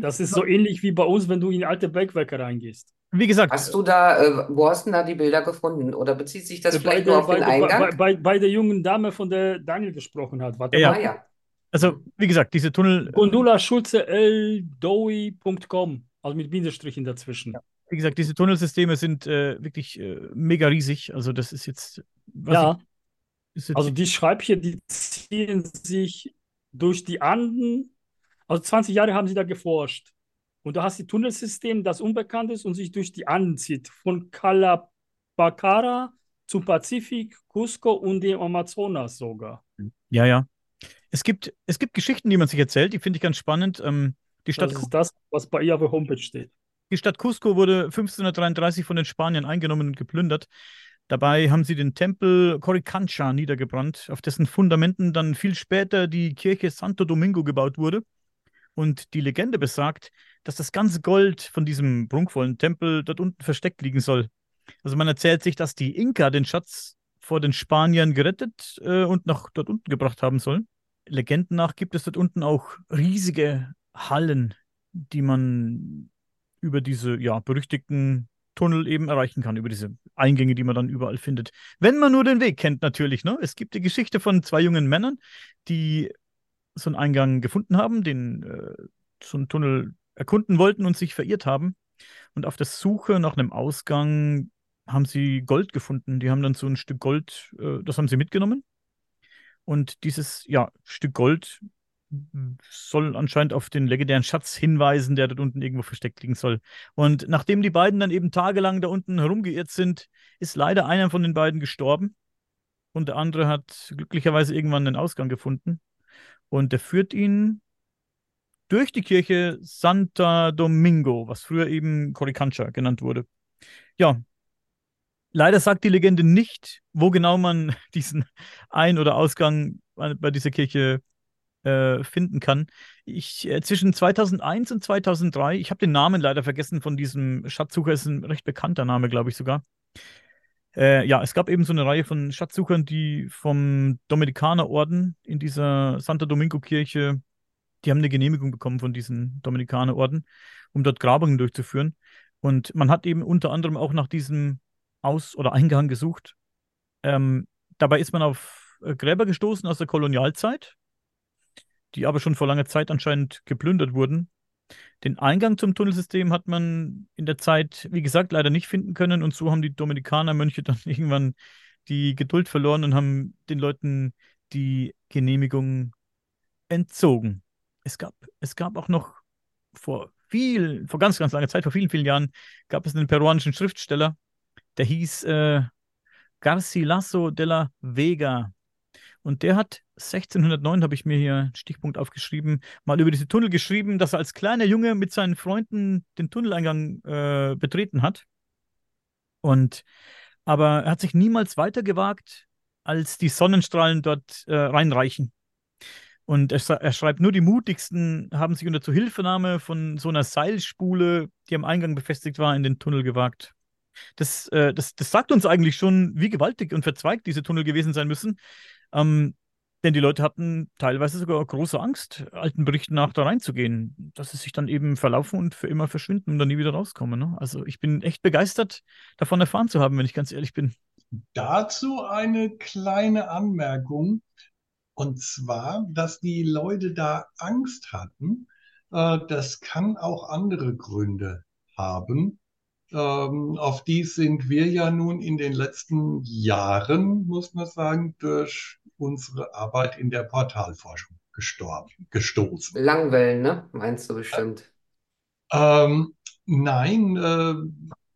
Das ist so ähnlich wie bei uns, wenn du in alte Bergwerke reingehst. Wie gesagt, Hast du da, äh, wo hast du denn da die Bilder gefunden? Oder bezieht sich das Äh, vielleicht bei nur der, auf bei, den der- bei, Eingang? bei, bei der jungen Dame, von der Daniel gesprochen hat. Warte Ja, Ah mal. ja. also wie gesagt, diese Tunnel, Gundula Schulze ldowi.com, also mit Bindestrichen dazwischen. wie gesagt, diese Tunnelsysteme sind äh, wirklich äh, mega riesig. Also das ist jetzt, was Ja, ich, ist jetzt also die Schreibchen, die ziehen sich durch die Anden. Also 20 Jahre haben sie da geforscht. Und du hast die Tunnelsystem, das unbekannt ist und sich durch die Anden zieht. Von Calabacara zum Pazifik, Cusco und dem Amazonas sogar. ja, ja. Es gibt, es gibt Geschichten, die man sich erzählt, die finde ich ganz spannend. Ähm, die Stadt, Das ist das, was bei ihr auf der Homepage steht. Die Stadt Cusco wurde 1533 von den Spaniern eingenommen und geplündert. Dabei haben sie den Tempel Coricancha niedergebrannt, auf dessen Fundamenten dann viel später die Kirche Santo Domingo gebaut wurde. Und die Legende besagt, dass das ganze Gold von diesem prunkvollen Tempel dort unten versteckt liegen soll. Also man erzählt sich, dass die Inka den Schatz vor den Spaniern gerettet äh, und nach dort unten gebracht haben sollen. Legenden nach gibt es dort unten auch riesige Hallen, die man über diese ja, berüchtigten Tunnel eben erreichen kann, über diese Eingänge, die man dann überall findet. Wenn man nur den Weg kennt, natürlich. Ne? Es gibt die Geschichte von zwei jungen Männern, die so einen Eingang gefunden haben, den äh, so einen Tunnel erkunden wollten und sich verirrt haben. Und auf der Suche nach einem Ausgang haben sie Gold gefunden. Die haben dann so ein Stück Gold, äh, das haben sie mitgenommen. Und dieses ja, Stück Gold soll anscheinend auf den legendären Schatz hinweisen, der dort unten irgendwo versteckt liegen soll. Und nachdem die beiden dann eben tagelang da unten herumgeirrt sind, ist leider einer von den beiden gestorben. Und der andere hat glücklicherweise irgendwann einen Ausgang gefunden. Und der führt ihn durch die Kirche Santa Domingo, was früher eben Coricancha genannt wurde. Ja, leider sagt die Legende nicht, wo genau man [LAUGHS] diesen Ein- oder Ausgang bei bei dieser Kirche äh, finden kann. Ich, äh, zwischen 2001 und 2003, ich habe den Namen leider vergessen von diesem Schatzsucher, ist ein recht bekannter Name, glaube ich sogar. Äh, ja, es gab eben so eine Reihe von Schatzsuchern, die vom Dominikanerorden in dieser Santa Domingo-Kirche, die haben eine Genehmigung bekommen von diesem Dominikanerorden, um dort Grabungen durchzuführen. Und man hat eben unter anderem auch nach diesem Aus- oder Eingang gesucht. Ähm, dabei ist man auf äh, Gräber gestoßen aus der Kolonialzeit, die aber schon vor langer Zeit anscheinend geplündert wurden. Den Eingang zum Tunnelsystem hat man in der Zeit, wie gesagt, leider nicht finden können. Und so haben die Dominikanermönche dann [LAUGHS] irgendwann die Geduld verloren und haben den Leuten die Genehmigung entzogen. Es gab, es gab auch noch vor viel, vor ganz, ganz langer Zeit, vor vielen, vielen Jahren, gab es einen peruanischen Schriftsteller, der hieß äh, Garcilaso de la Vega. Und der hat 1609, habe ich mir hier einen Stichpunkt aufgeschrieben, mal über diese Tunnel geschrieben, dass er als kleiner Junge mit seinen Freunden den Tunneleingang äh, betreten hat. Und aber er hat sich niemals weiter gewagt, als die Sonnenstrahlen dort äh, reinreichen. Und er, er, schreibt, nur die mutigsten haben sich unter Zuhilfenahme von so einer Seilspule, die am Eingang befestigt war, in den Tunnel gewagt. Das, äh, das, das sagt uns eigentlich schon, wie gewaltig und verzweigt diese Tunnel gewesen sein müssen. Ähm, denn die Leute hatten teilweise sogar große Angst, alten Berichten nach da reinzugehen, dass sie sich dann eben verlaufen und für immer verschwinden und dann nie wieder rauskommen. Ne? Also ich bin echt begeistert, davon erfahren zu haben, wenn ich ganz ehrlich bin. Dazu eine kleine Anmerkung. Und zwar, dass die Leute da Angst hatten. Äh, das kann auch andere Gründe haben. Ähm, auf die sind wir ja nun in den letzten Jahren, muss man sagen, durch unsere Arbeit in der Portalforschung gestorben, gestoßen. Langwellen, ne? Meinst du bestimmt? Ähm, nein, äh,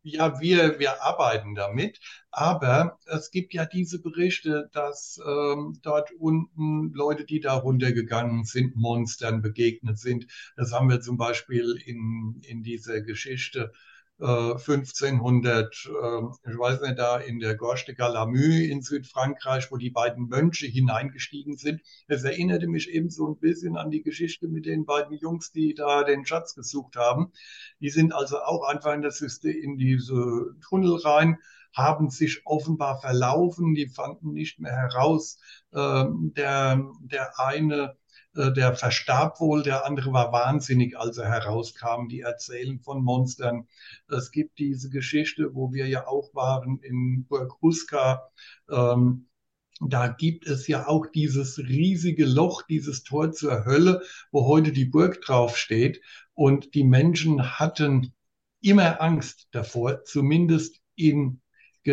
ja, wir, wir arbeiten damit, aber es gibt ja diese Berichte, dass ähm, dort unten Leute, die da runtergegangen sind, Monstern begegnet sind. Das haben wir zum Beispiel in, in dieser Geschichte 1500, äh, ich weiß nicht, da in der Gorge de Galamue in Südfrankreich, wo die beiden Mönche hineingestiegen sind. Es erinnerte mich eben so ein bisschen an die Geschichte mit den beiden Jungs, die da den Schatz gesucht haben. Die sind also auch einfach in, das System, in diese Tunnel rein, haben sich offenbar verlaufen, die fanden nicht mehr heraus. Ähm, der, der eine der verstarb wohl, der andere war wahnsinnig, als er herauskam. Die erzählen von Monstern. Es gibt diese Geschichte, wo wir ja auch waren in Burg Huska. Ähm, da gibt es ja auch dieses riesige Loch, dieses Tor zur Hölle, wo heute die Burg draufsteht. Und die Menschen hatten immer Angst davor, zumindest in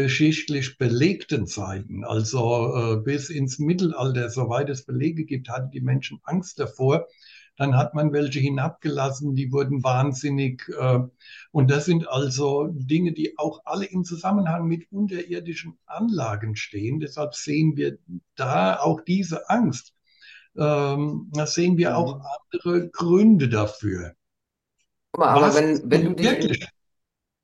geschichtlich belegten Zeiten, also äh, bis ins Mittelalter, soweit es Belege gibt, hatten die Menschen Angst davor. Dann hat man welche hinabgelassen, die wurden wahnsinnig. Äh, und das sind also Dinge, die auch alle im Zusammenhang mit unterirdischen Anlagen stehen. Deshalb sehen wir da auch diese Angst. Ähm, da sehen wir auch mhm. andere Gründe dafür. Aber, wenn, wenn du dich wirklich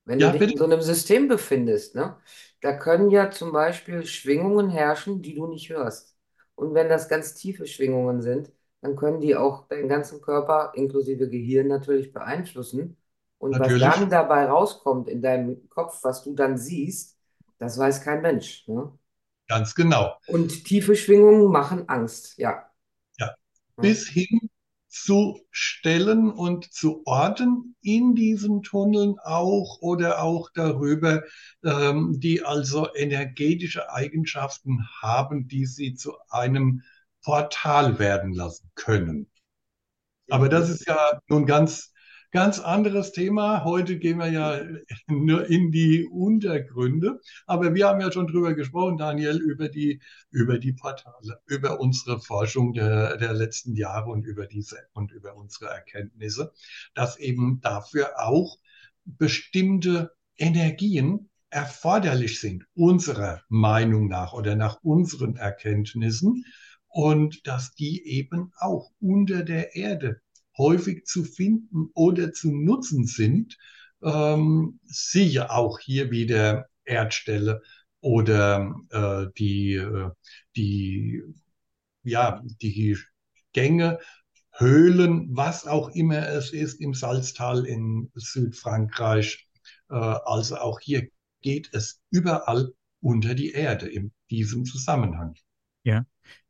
wenn Ja, du dich in so einem System befindest, ne, da können ja zum Beispiel Schwingungen herrschen, die du nicht hörst. Und wenn das ganz tiefe Schwingungen sind, dann können die auch deinen ganzen Körper, inklusive Gehirn natürlich beeinflussen. Und was dann dabei rauskommt in deinem Kopf, was du dann siehst, das weiß kein Mensch, ne? Ganz genau. Und tiefe Schwingungen machen Angst, ja. Ja. Bis hin zu Stellen und zu Orten in diesen Tunneln auch oder auch darüber, ähm, die also energetische Eigenschaften haben, die sie zu einem Portal werden lassen können. Aber das ist ja nun ganz Ganz anderes Thema. Heute gehen wir ja nur in die Untergründe. Aber wir haben ja schon drüber gesprochen, Daniel, über die, über die Portale, über unsere Forschung der, der letzten Jahre und über diese und über unsere Erkenntnisse, dass eben dafür auch bestimmte Energien erforderlich sind, unserer Meinung nach oder nach unseren Erkenntnissen und dass die eben auch unter der Erde häufig zu finden oder zu nutzen sind. Ähm, siehe auch hier wieder Erdstelle oder äh, die, äh, die, ja, die Gänge, Höhlen, was auch immer es ist im Salztal in Südfrankreich. Äh, also auch hier geht es überall unter die Erde in diesem Zusammenhang. Ja,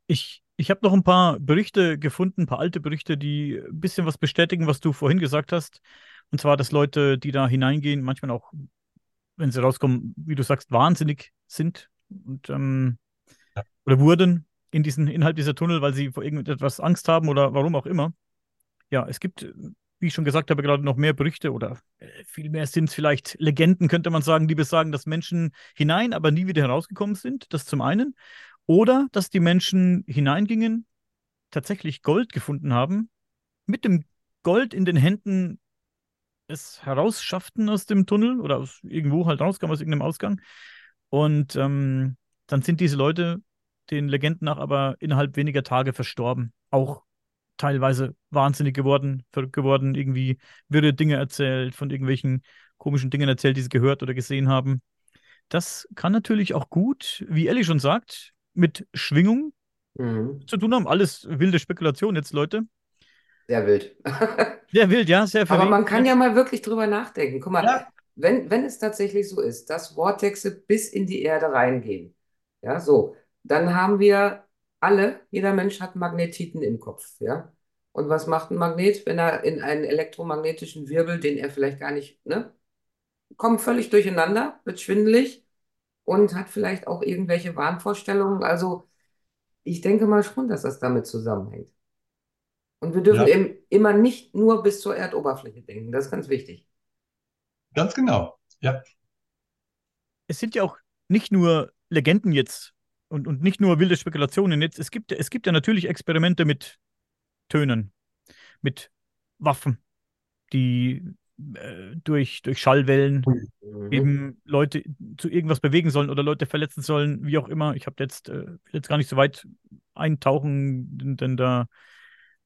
ich ich habe noch ein paar Berichte gefunden, ein paar alte Berichte, die ein bisschen was bestätigen, was du vorhin gesagt hast. Und zwar, dass Leute, die da hineingehen, manchmal auch, wenn sie rauskommen, wie du sagst, wahnsinnig sind und ähm, ja. oder wurden in diesen innerhalb dieser Tunnel, weil sie vor irgendetwas Angst haben oder warum auch immer. Ja, es gibt wie ich schon gesagt habe, gerade noch mehr Berichte oder äh, vielmehr sind es vielleicht Legenden, könnte man sagen, die besagen, dass Menschen hinein, aber nie wieder herausgekommen sind. Das zum einen. Oder dass die Menschen hineingingen, tatsächlich Gold gefunden haben, mit dem Gold in den Händen es herausschafften aus dem Tunnel oder aus irgendwo halt rauskam, aus irgendeinem Ausgang. Und ähm, dann sind diese Leute den Legenden nach aber innerhalb weniger Tage verstorben. Auch teilweise wahnsinnig geworden, verrückt geworden, irgendwie wirre Dinge erzählt, von irgendwelchen komischen Dingen erzählt, die sie gehört oder gesehen haben. Das kann natürlich auch gut, wie Ellie schon sagt, mit Schwingung mhm. zu tun haben. Alles wilde Spekulation jetzt, Leute. Sehr wild. [LAUGHS] sehr wild, ja, sehr verrückt. Aber man kann ja mal wirklich drüber nachdenken. Guck mal, ja. wenn, wenn es tatsächlich so ist, dass Vortexe bis in die Erde reingehen, ja, so, dann haben wir alle, jeder Mensch hat Magnetiten im Kopf, ja. Und was macht ein Magnet, wenn er in einen elektromagnetischen Wirbel, den er vielleicht gar nicht, ne, kommt völlig durcheinander, wird schwindelig und hat vielleicht auch irgendwelche Wahnvorstellungen. Also ich denke mal schon, dass das damit zusammenhängt. Und wir dürfen ja. eben immer nicht nur bis zur Erdoberfläche denken. Das ist ganz wichtig. Ganz genau, ja. Es sind ja auch nicht nur Legenden jetzt und, und nicht nur wilde Spekulationen jetzt. Es gibt, es gibt ja natürlich Experimente mit Tönen, mit Waffen, die durch, durch Schallwellen mhm. eben Leute zu irgendwas bewegen sollen oder Leute verletzen sollen, wie auch immer. Ich habe jetzt, äh, jetzt gar nicht so weit eintauchen, denn, denn da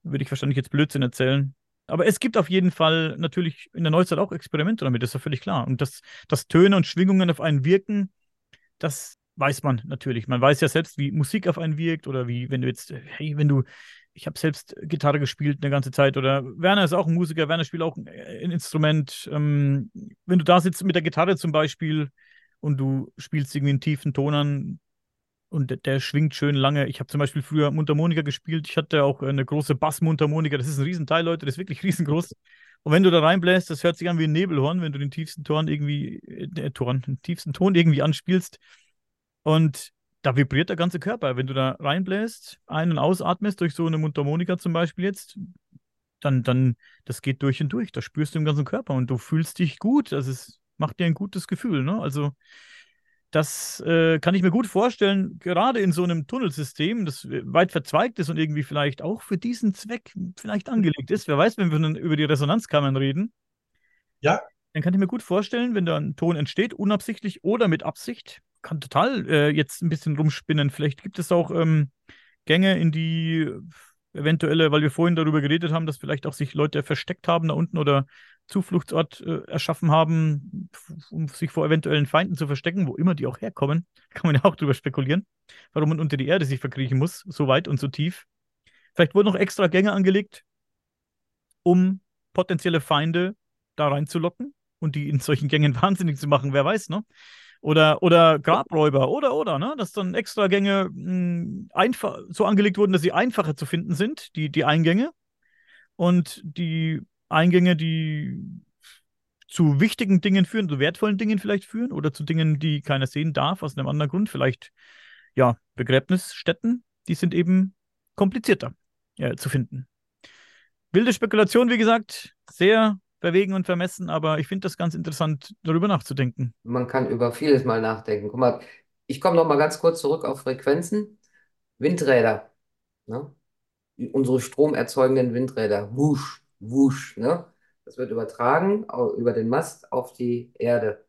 würde ich wahrscheinlich jetzt Blödsinn erzählen. Aber es gibt auf jeden Fall natürlich in der Neuzeit auch Experimente damit, das ist ja völlig klar. Und dass, dass Töne und Schwingungen auf einen wirken, das weiß man natürlich. Man weiß ja selbst, wie Musik auf einen wirkt oder wie, wenn du jetzt, hey, wenn du, ich habe selbst Gitarre gespielt eine ganze Zeit oder Werner ist auch ein Musiker, Werner spielt auch ein, ein Instrument. Ähm, wenn du da sitzt mit der Gitarre zum Beispiel und du spielst irgendwie einen tiefen Ton an und der, der schwingt schön lange. Ich habe zum Beispiel früher Mundharmonika gespielt. Ich hatte auch eine große Bassmundharmonika. Das ist ein Riesenteil, Leute, das ist wirklich [LAUGHS] riesengroß. Und wenn du da reinbläst, das hört sich an wie ein Nebelhorn, wenn du den tiefsten Ton irgendwie, äh, Ton, den tiefsten Ton irgendwie anspielst. Und da vibriert der ganze Körper. Wenn du da reinbläst, ein- und ausatmest durch so eine Mundharmonika zum Beispiel jetzt, dann, dann, das geht durch und durch. Da spürst du im ganzen Körper und du fühlst dich gut. Das ist, macht dir ein gutes Gefühl. Ne? Also, das äh, kann ich mir gut vorstellen, gerade in so einem Tunnelsystem, das weit verzweigt ist und irgendwie vielleicht auch für diesen Zweck vielleicht angelegt ist. Wer weiß, wenn wir über die Resonanzkammern reden. Ja. Dann kann ich mir gut vorstellen, wenn da ein Ton entsteht, unabsichtlich oder mit Absicht, kann total äh, jetzt ein bisschen rumspinnen. Vielleicht gibt es auch ähm, Gänge in die eventuelle, weil wir vorhin darüber geredet haben, dass vielleicht auch sich Leute versteckt haben da unten oder Zufluchtsort äh, erschaffen haben, um sich vor eventuellen Feinden zu verstecken, wo immer die auch herkommen. [LAUGHS] Kann man ja auch drüber spekulieren, warum man unter die Erde sich verkriechen muss, so weit und so tief. Vielleicht wurden noch extra Gänge angelegt, um potenzielle Feinde da reinzulocken und die in solchen Gängen [LAUGHS] wahnsinnig zu machen, wer weiß, ne? Oder, oder Grabräuber, oder, oder, ne? Dass dann extra Gänge mh, hm, einfach so angelegt wurden, dass sie einfacher zu finden sind, die, die Eingänge. Und die Eingänge, die zu wichtigen Dingen führen, zu wertvollen Dingen vielleicht führen oder zu Dingen, die keiner sehen darf, aus einem anderen Grund, vielleicht ja, Begräbnisstätten, die sind eben komplizierter ja, zu finden. Wilde Spekulation, wie gesagt, sehr verwegen und vermessen, aber ich finde das ganz interessant, darüber nachzudenken. Man kann über vieles mal nachdenken. Guck mal, ich komme noch mal ganz kurz zurück auf Frequenzen. Windräder, ne? unsere stromerzeugenden Windräder, wusch, wusch, ne? Das wird übertragen über den Mast auf die Erde.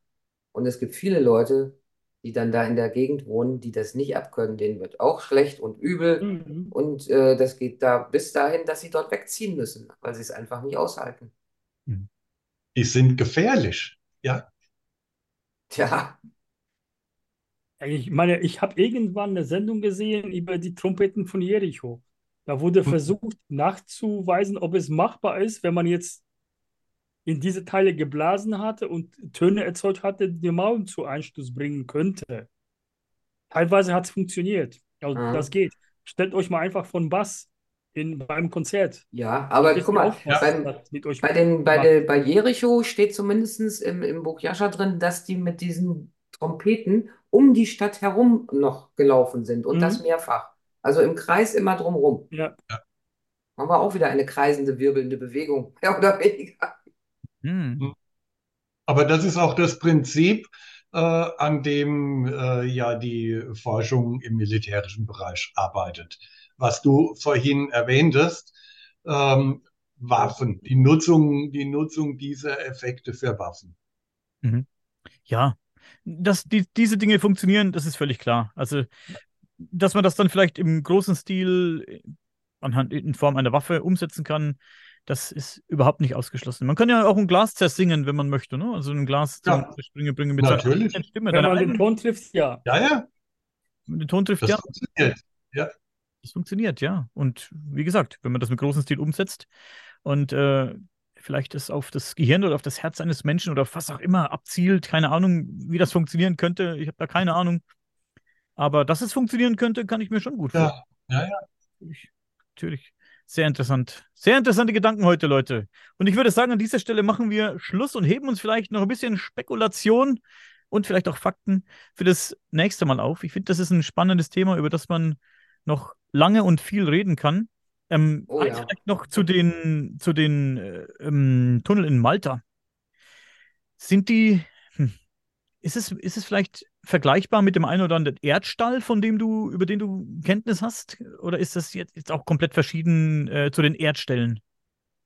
Und es gibt viele Leute, die dann da in der Gegend wohnen, die das nicht abkönnen. Denen wird auch schlecht und übel. Mhm. Und äh, das geht da bis dahin, dass sie dort wegziehen müssen, weil sie es einfach nicht aushalten. Die sind gefährlich, ja. Tja. Ich meine, ich habe irgendwann eine Sendung gesehen über die Trompeten von Jericho. Da wurde hm. versucht nachzuweisen, ob es machbar ist, wenn man jetzt in diese Teile geblasen hatte und Töne erzeugt hatte, die Mauern zu Einstoß bringen könnte. Teilweise hat es funktioniert. Also mhm. das geht. Stellt euch mal einfach von Bass in, beim Konzert. Ja, aber guck mal, beim, bei, den, bei, der, bei Jericho steht zumindest im, im Buch Jascha drin, dass die mit diesen Trompeten um die Stadt herum noch gelaufen sind und mhm. das mehrfach. Also im Kreis immer drumherum. Ja. Haben wir auch wieder eine kreisende, wirbelnde Bewegung, [LAUGHS] mehr oder weniger. Hm. Aber das ist auch das Prinzip, äh, an dem äh, ja die Forschung im militärischen Bereich arbeitet. Was du vorhin erwähntest, ähm, Waffen, die Nutzung, die Nutzung dieser Effekte für Waffen. Mhm. Ja, dass die, diese Dinge funktionieren, das ist völlig klar. Also, dass man das dann vielleicht im großen Stil äh, anhand in Form einer Waffe umsetzen kann, das ist überhaupt nicht ausgeschlossen. Man kann ja auch ein Glas zersingen, wenn man möchte, ne? Also ein Glas Ja. zum Springen bringen mit Natürlich. seiner Stimme. Wenn man den Ton trifft, ja. Ja, ja, den Ton trifft, das ja. funktioniert. Das funktioniert, ja. Und wie gesagt, wenn man das mit großem Stil umsetzt und äh, vielleicht es auf das Gehirn oder auf das Herz eines Menschen oder was auch immer abzielt, keine Ahnung, wie das funktionieren könnte. Ich habe da keine Ahnung. Aber dass es funktionieren könnte, kann ich mir schon gut vorstellen. Ja, ja, ja. Natürlich. Sehr interessant. Sehr interessante Gedanken heute, Leute. Und ich würde sagen, an dieser Stelle machen wir Schluss und heben uns vielleicht noch ein bisschen Spekulation und vielleicht auch Fakten für das nächste Mal auf. Ich finde, das ist ein spannendes Thema, über das man noch lange und viel reden kann. Ähm, Oh ja. vielleicht noch zu den, zu den äh, ähm, Tunnel in Malta. Sind die, hm, ist es, ist es vielleicht vergleichbar mit dem einen oder anderen Erdstall, von dem du, über den du Kenntnis hast? Oder ist das jetzt, jetzt auch komplett verschieden äh, zu den Erdstellen?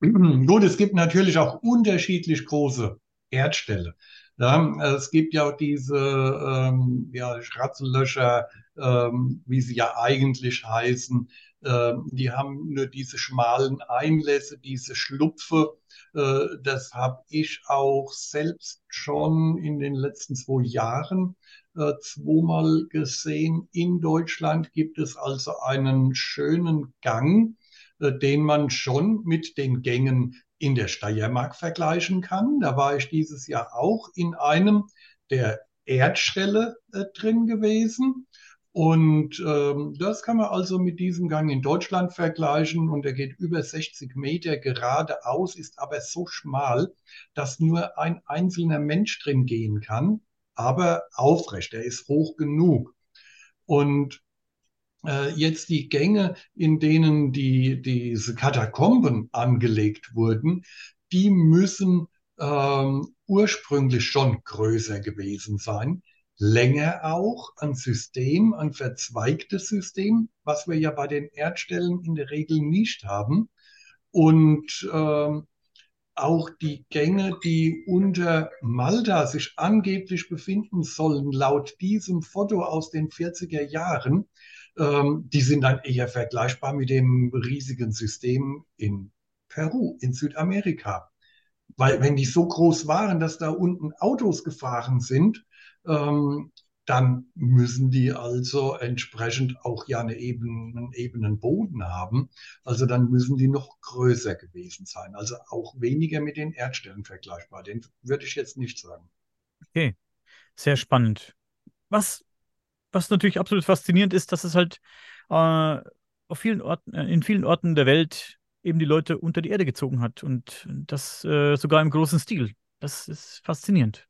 [CLEARS THROAT] Gut, es gibt natürlich auch unterschiedlich große Erdställe. Ja, es gibt ja auch diese ähm, ja, Schratzellöcher, ähm, wie sie ja eigentlich heißen. Ähm, die haben nur diese schmalen Einlässe, diese Schlupfe. Äh, das habe ich auch selbst schon in den letzten zwei Jahren äh, zweimal gesehen. In Deutschland gibt es also einen schönen Gang äh, den man schon mit den Gängen in der Steiermark vergleichen kann. Da war ich dieses Jahr auch in einem der Erdstelle äh, drin gewesen. Und ähm, das kann man also mit diesem Gang in Deutschland vergleichen. Und er geht über 60 Meter geradeaus, ist aber so schmal, dass nur ein einzelner Mensch drin gehen kann, aber aufrecht. Er ist hoch genug. Und äh, jetzt die Gänge, in denen die, diese Katakomben angelegt wurden, die müssen ähm, ursprünglich schon größer gewesen sein. Länger auch, ein System, ein verzweigtes System, was wir ja bei den Erdstellen in der Regel nicht haben. Und ähm, auch die Gänge, die unter Malta sich angeblich befinden sollen, laut diesem Foto aus den 40er Jahren, ähm, die sind dann eher vergleichbar mit dem riesigen System in Peru, in Südamerika. Weil wenn die so groß waren, dass da unten Autos gefahren sind, ähm, dann müssen die also entsprechend auch ja eine ebenen, einen ebenen Boden haben. Also dann müssen die noch größer gewesen sein. Also auch weniger mit den Erdstellen vergleichbar. Den würde ich jetzt nicht sagen. Okay, sehr spannend. Was, was natürlich absolut faszinierend ist, dass es halt äh, auf vielen Orten, äh, in vielen Orten der Welt eben die Leute unter die Erde gezogen hat und das äh, sogar im großen Stil. Das ist faszinierend.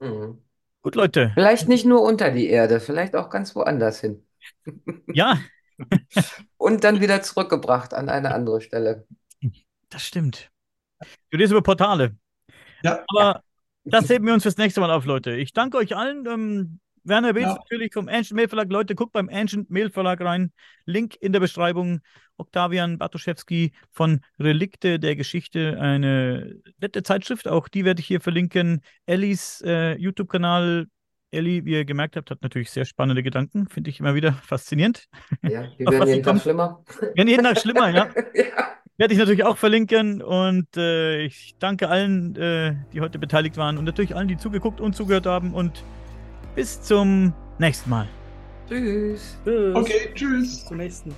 Mhm. Gut, Leute. Vielleicht nicht nur unter die Erde, vielleicht auch ganz woanders hin. Ja, [LAUGHS] Und dann wieder zurückgebracht an eine andere Stelle. das stimmt. Du redest über Portale. Ja. Aber das heben wir uns fürs nächste Mal auf, Leute. Ich danke euch allen. Ähm, Werner Beetz Ja. natürlich vom Ancient Mail Verlag. Leute, guckt beim Ancient Mail Verlag rein. Link in der Beschreibung. Octavian Bartoszewski von Relikte der Geschichte. Eine nette Zeitschrift. Auch die werde ich hier verlinken. Ellis äh, YouTube-Kanal. Ellie, wie ihr gemerkt habt, hat natürlich sehr spannende Gedanken. Finde ich immer wieder [LAUGHS] faszinierend. Ja, die [LAUGHS] werden jeden Tag schlimmer. Werden jeden Tag schlimmer, ja. [LAUGHS] Ja. Werde ich natürlich auch verlinken und äh, ich danke allen, äh, die heute beteiligt waren und natürlich allen, die zugeguckt und zugehört haben und bis zum nächsten Mal. Tschüss. Tschüss. Okay, tschüss. Bis zum nächsten.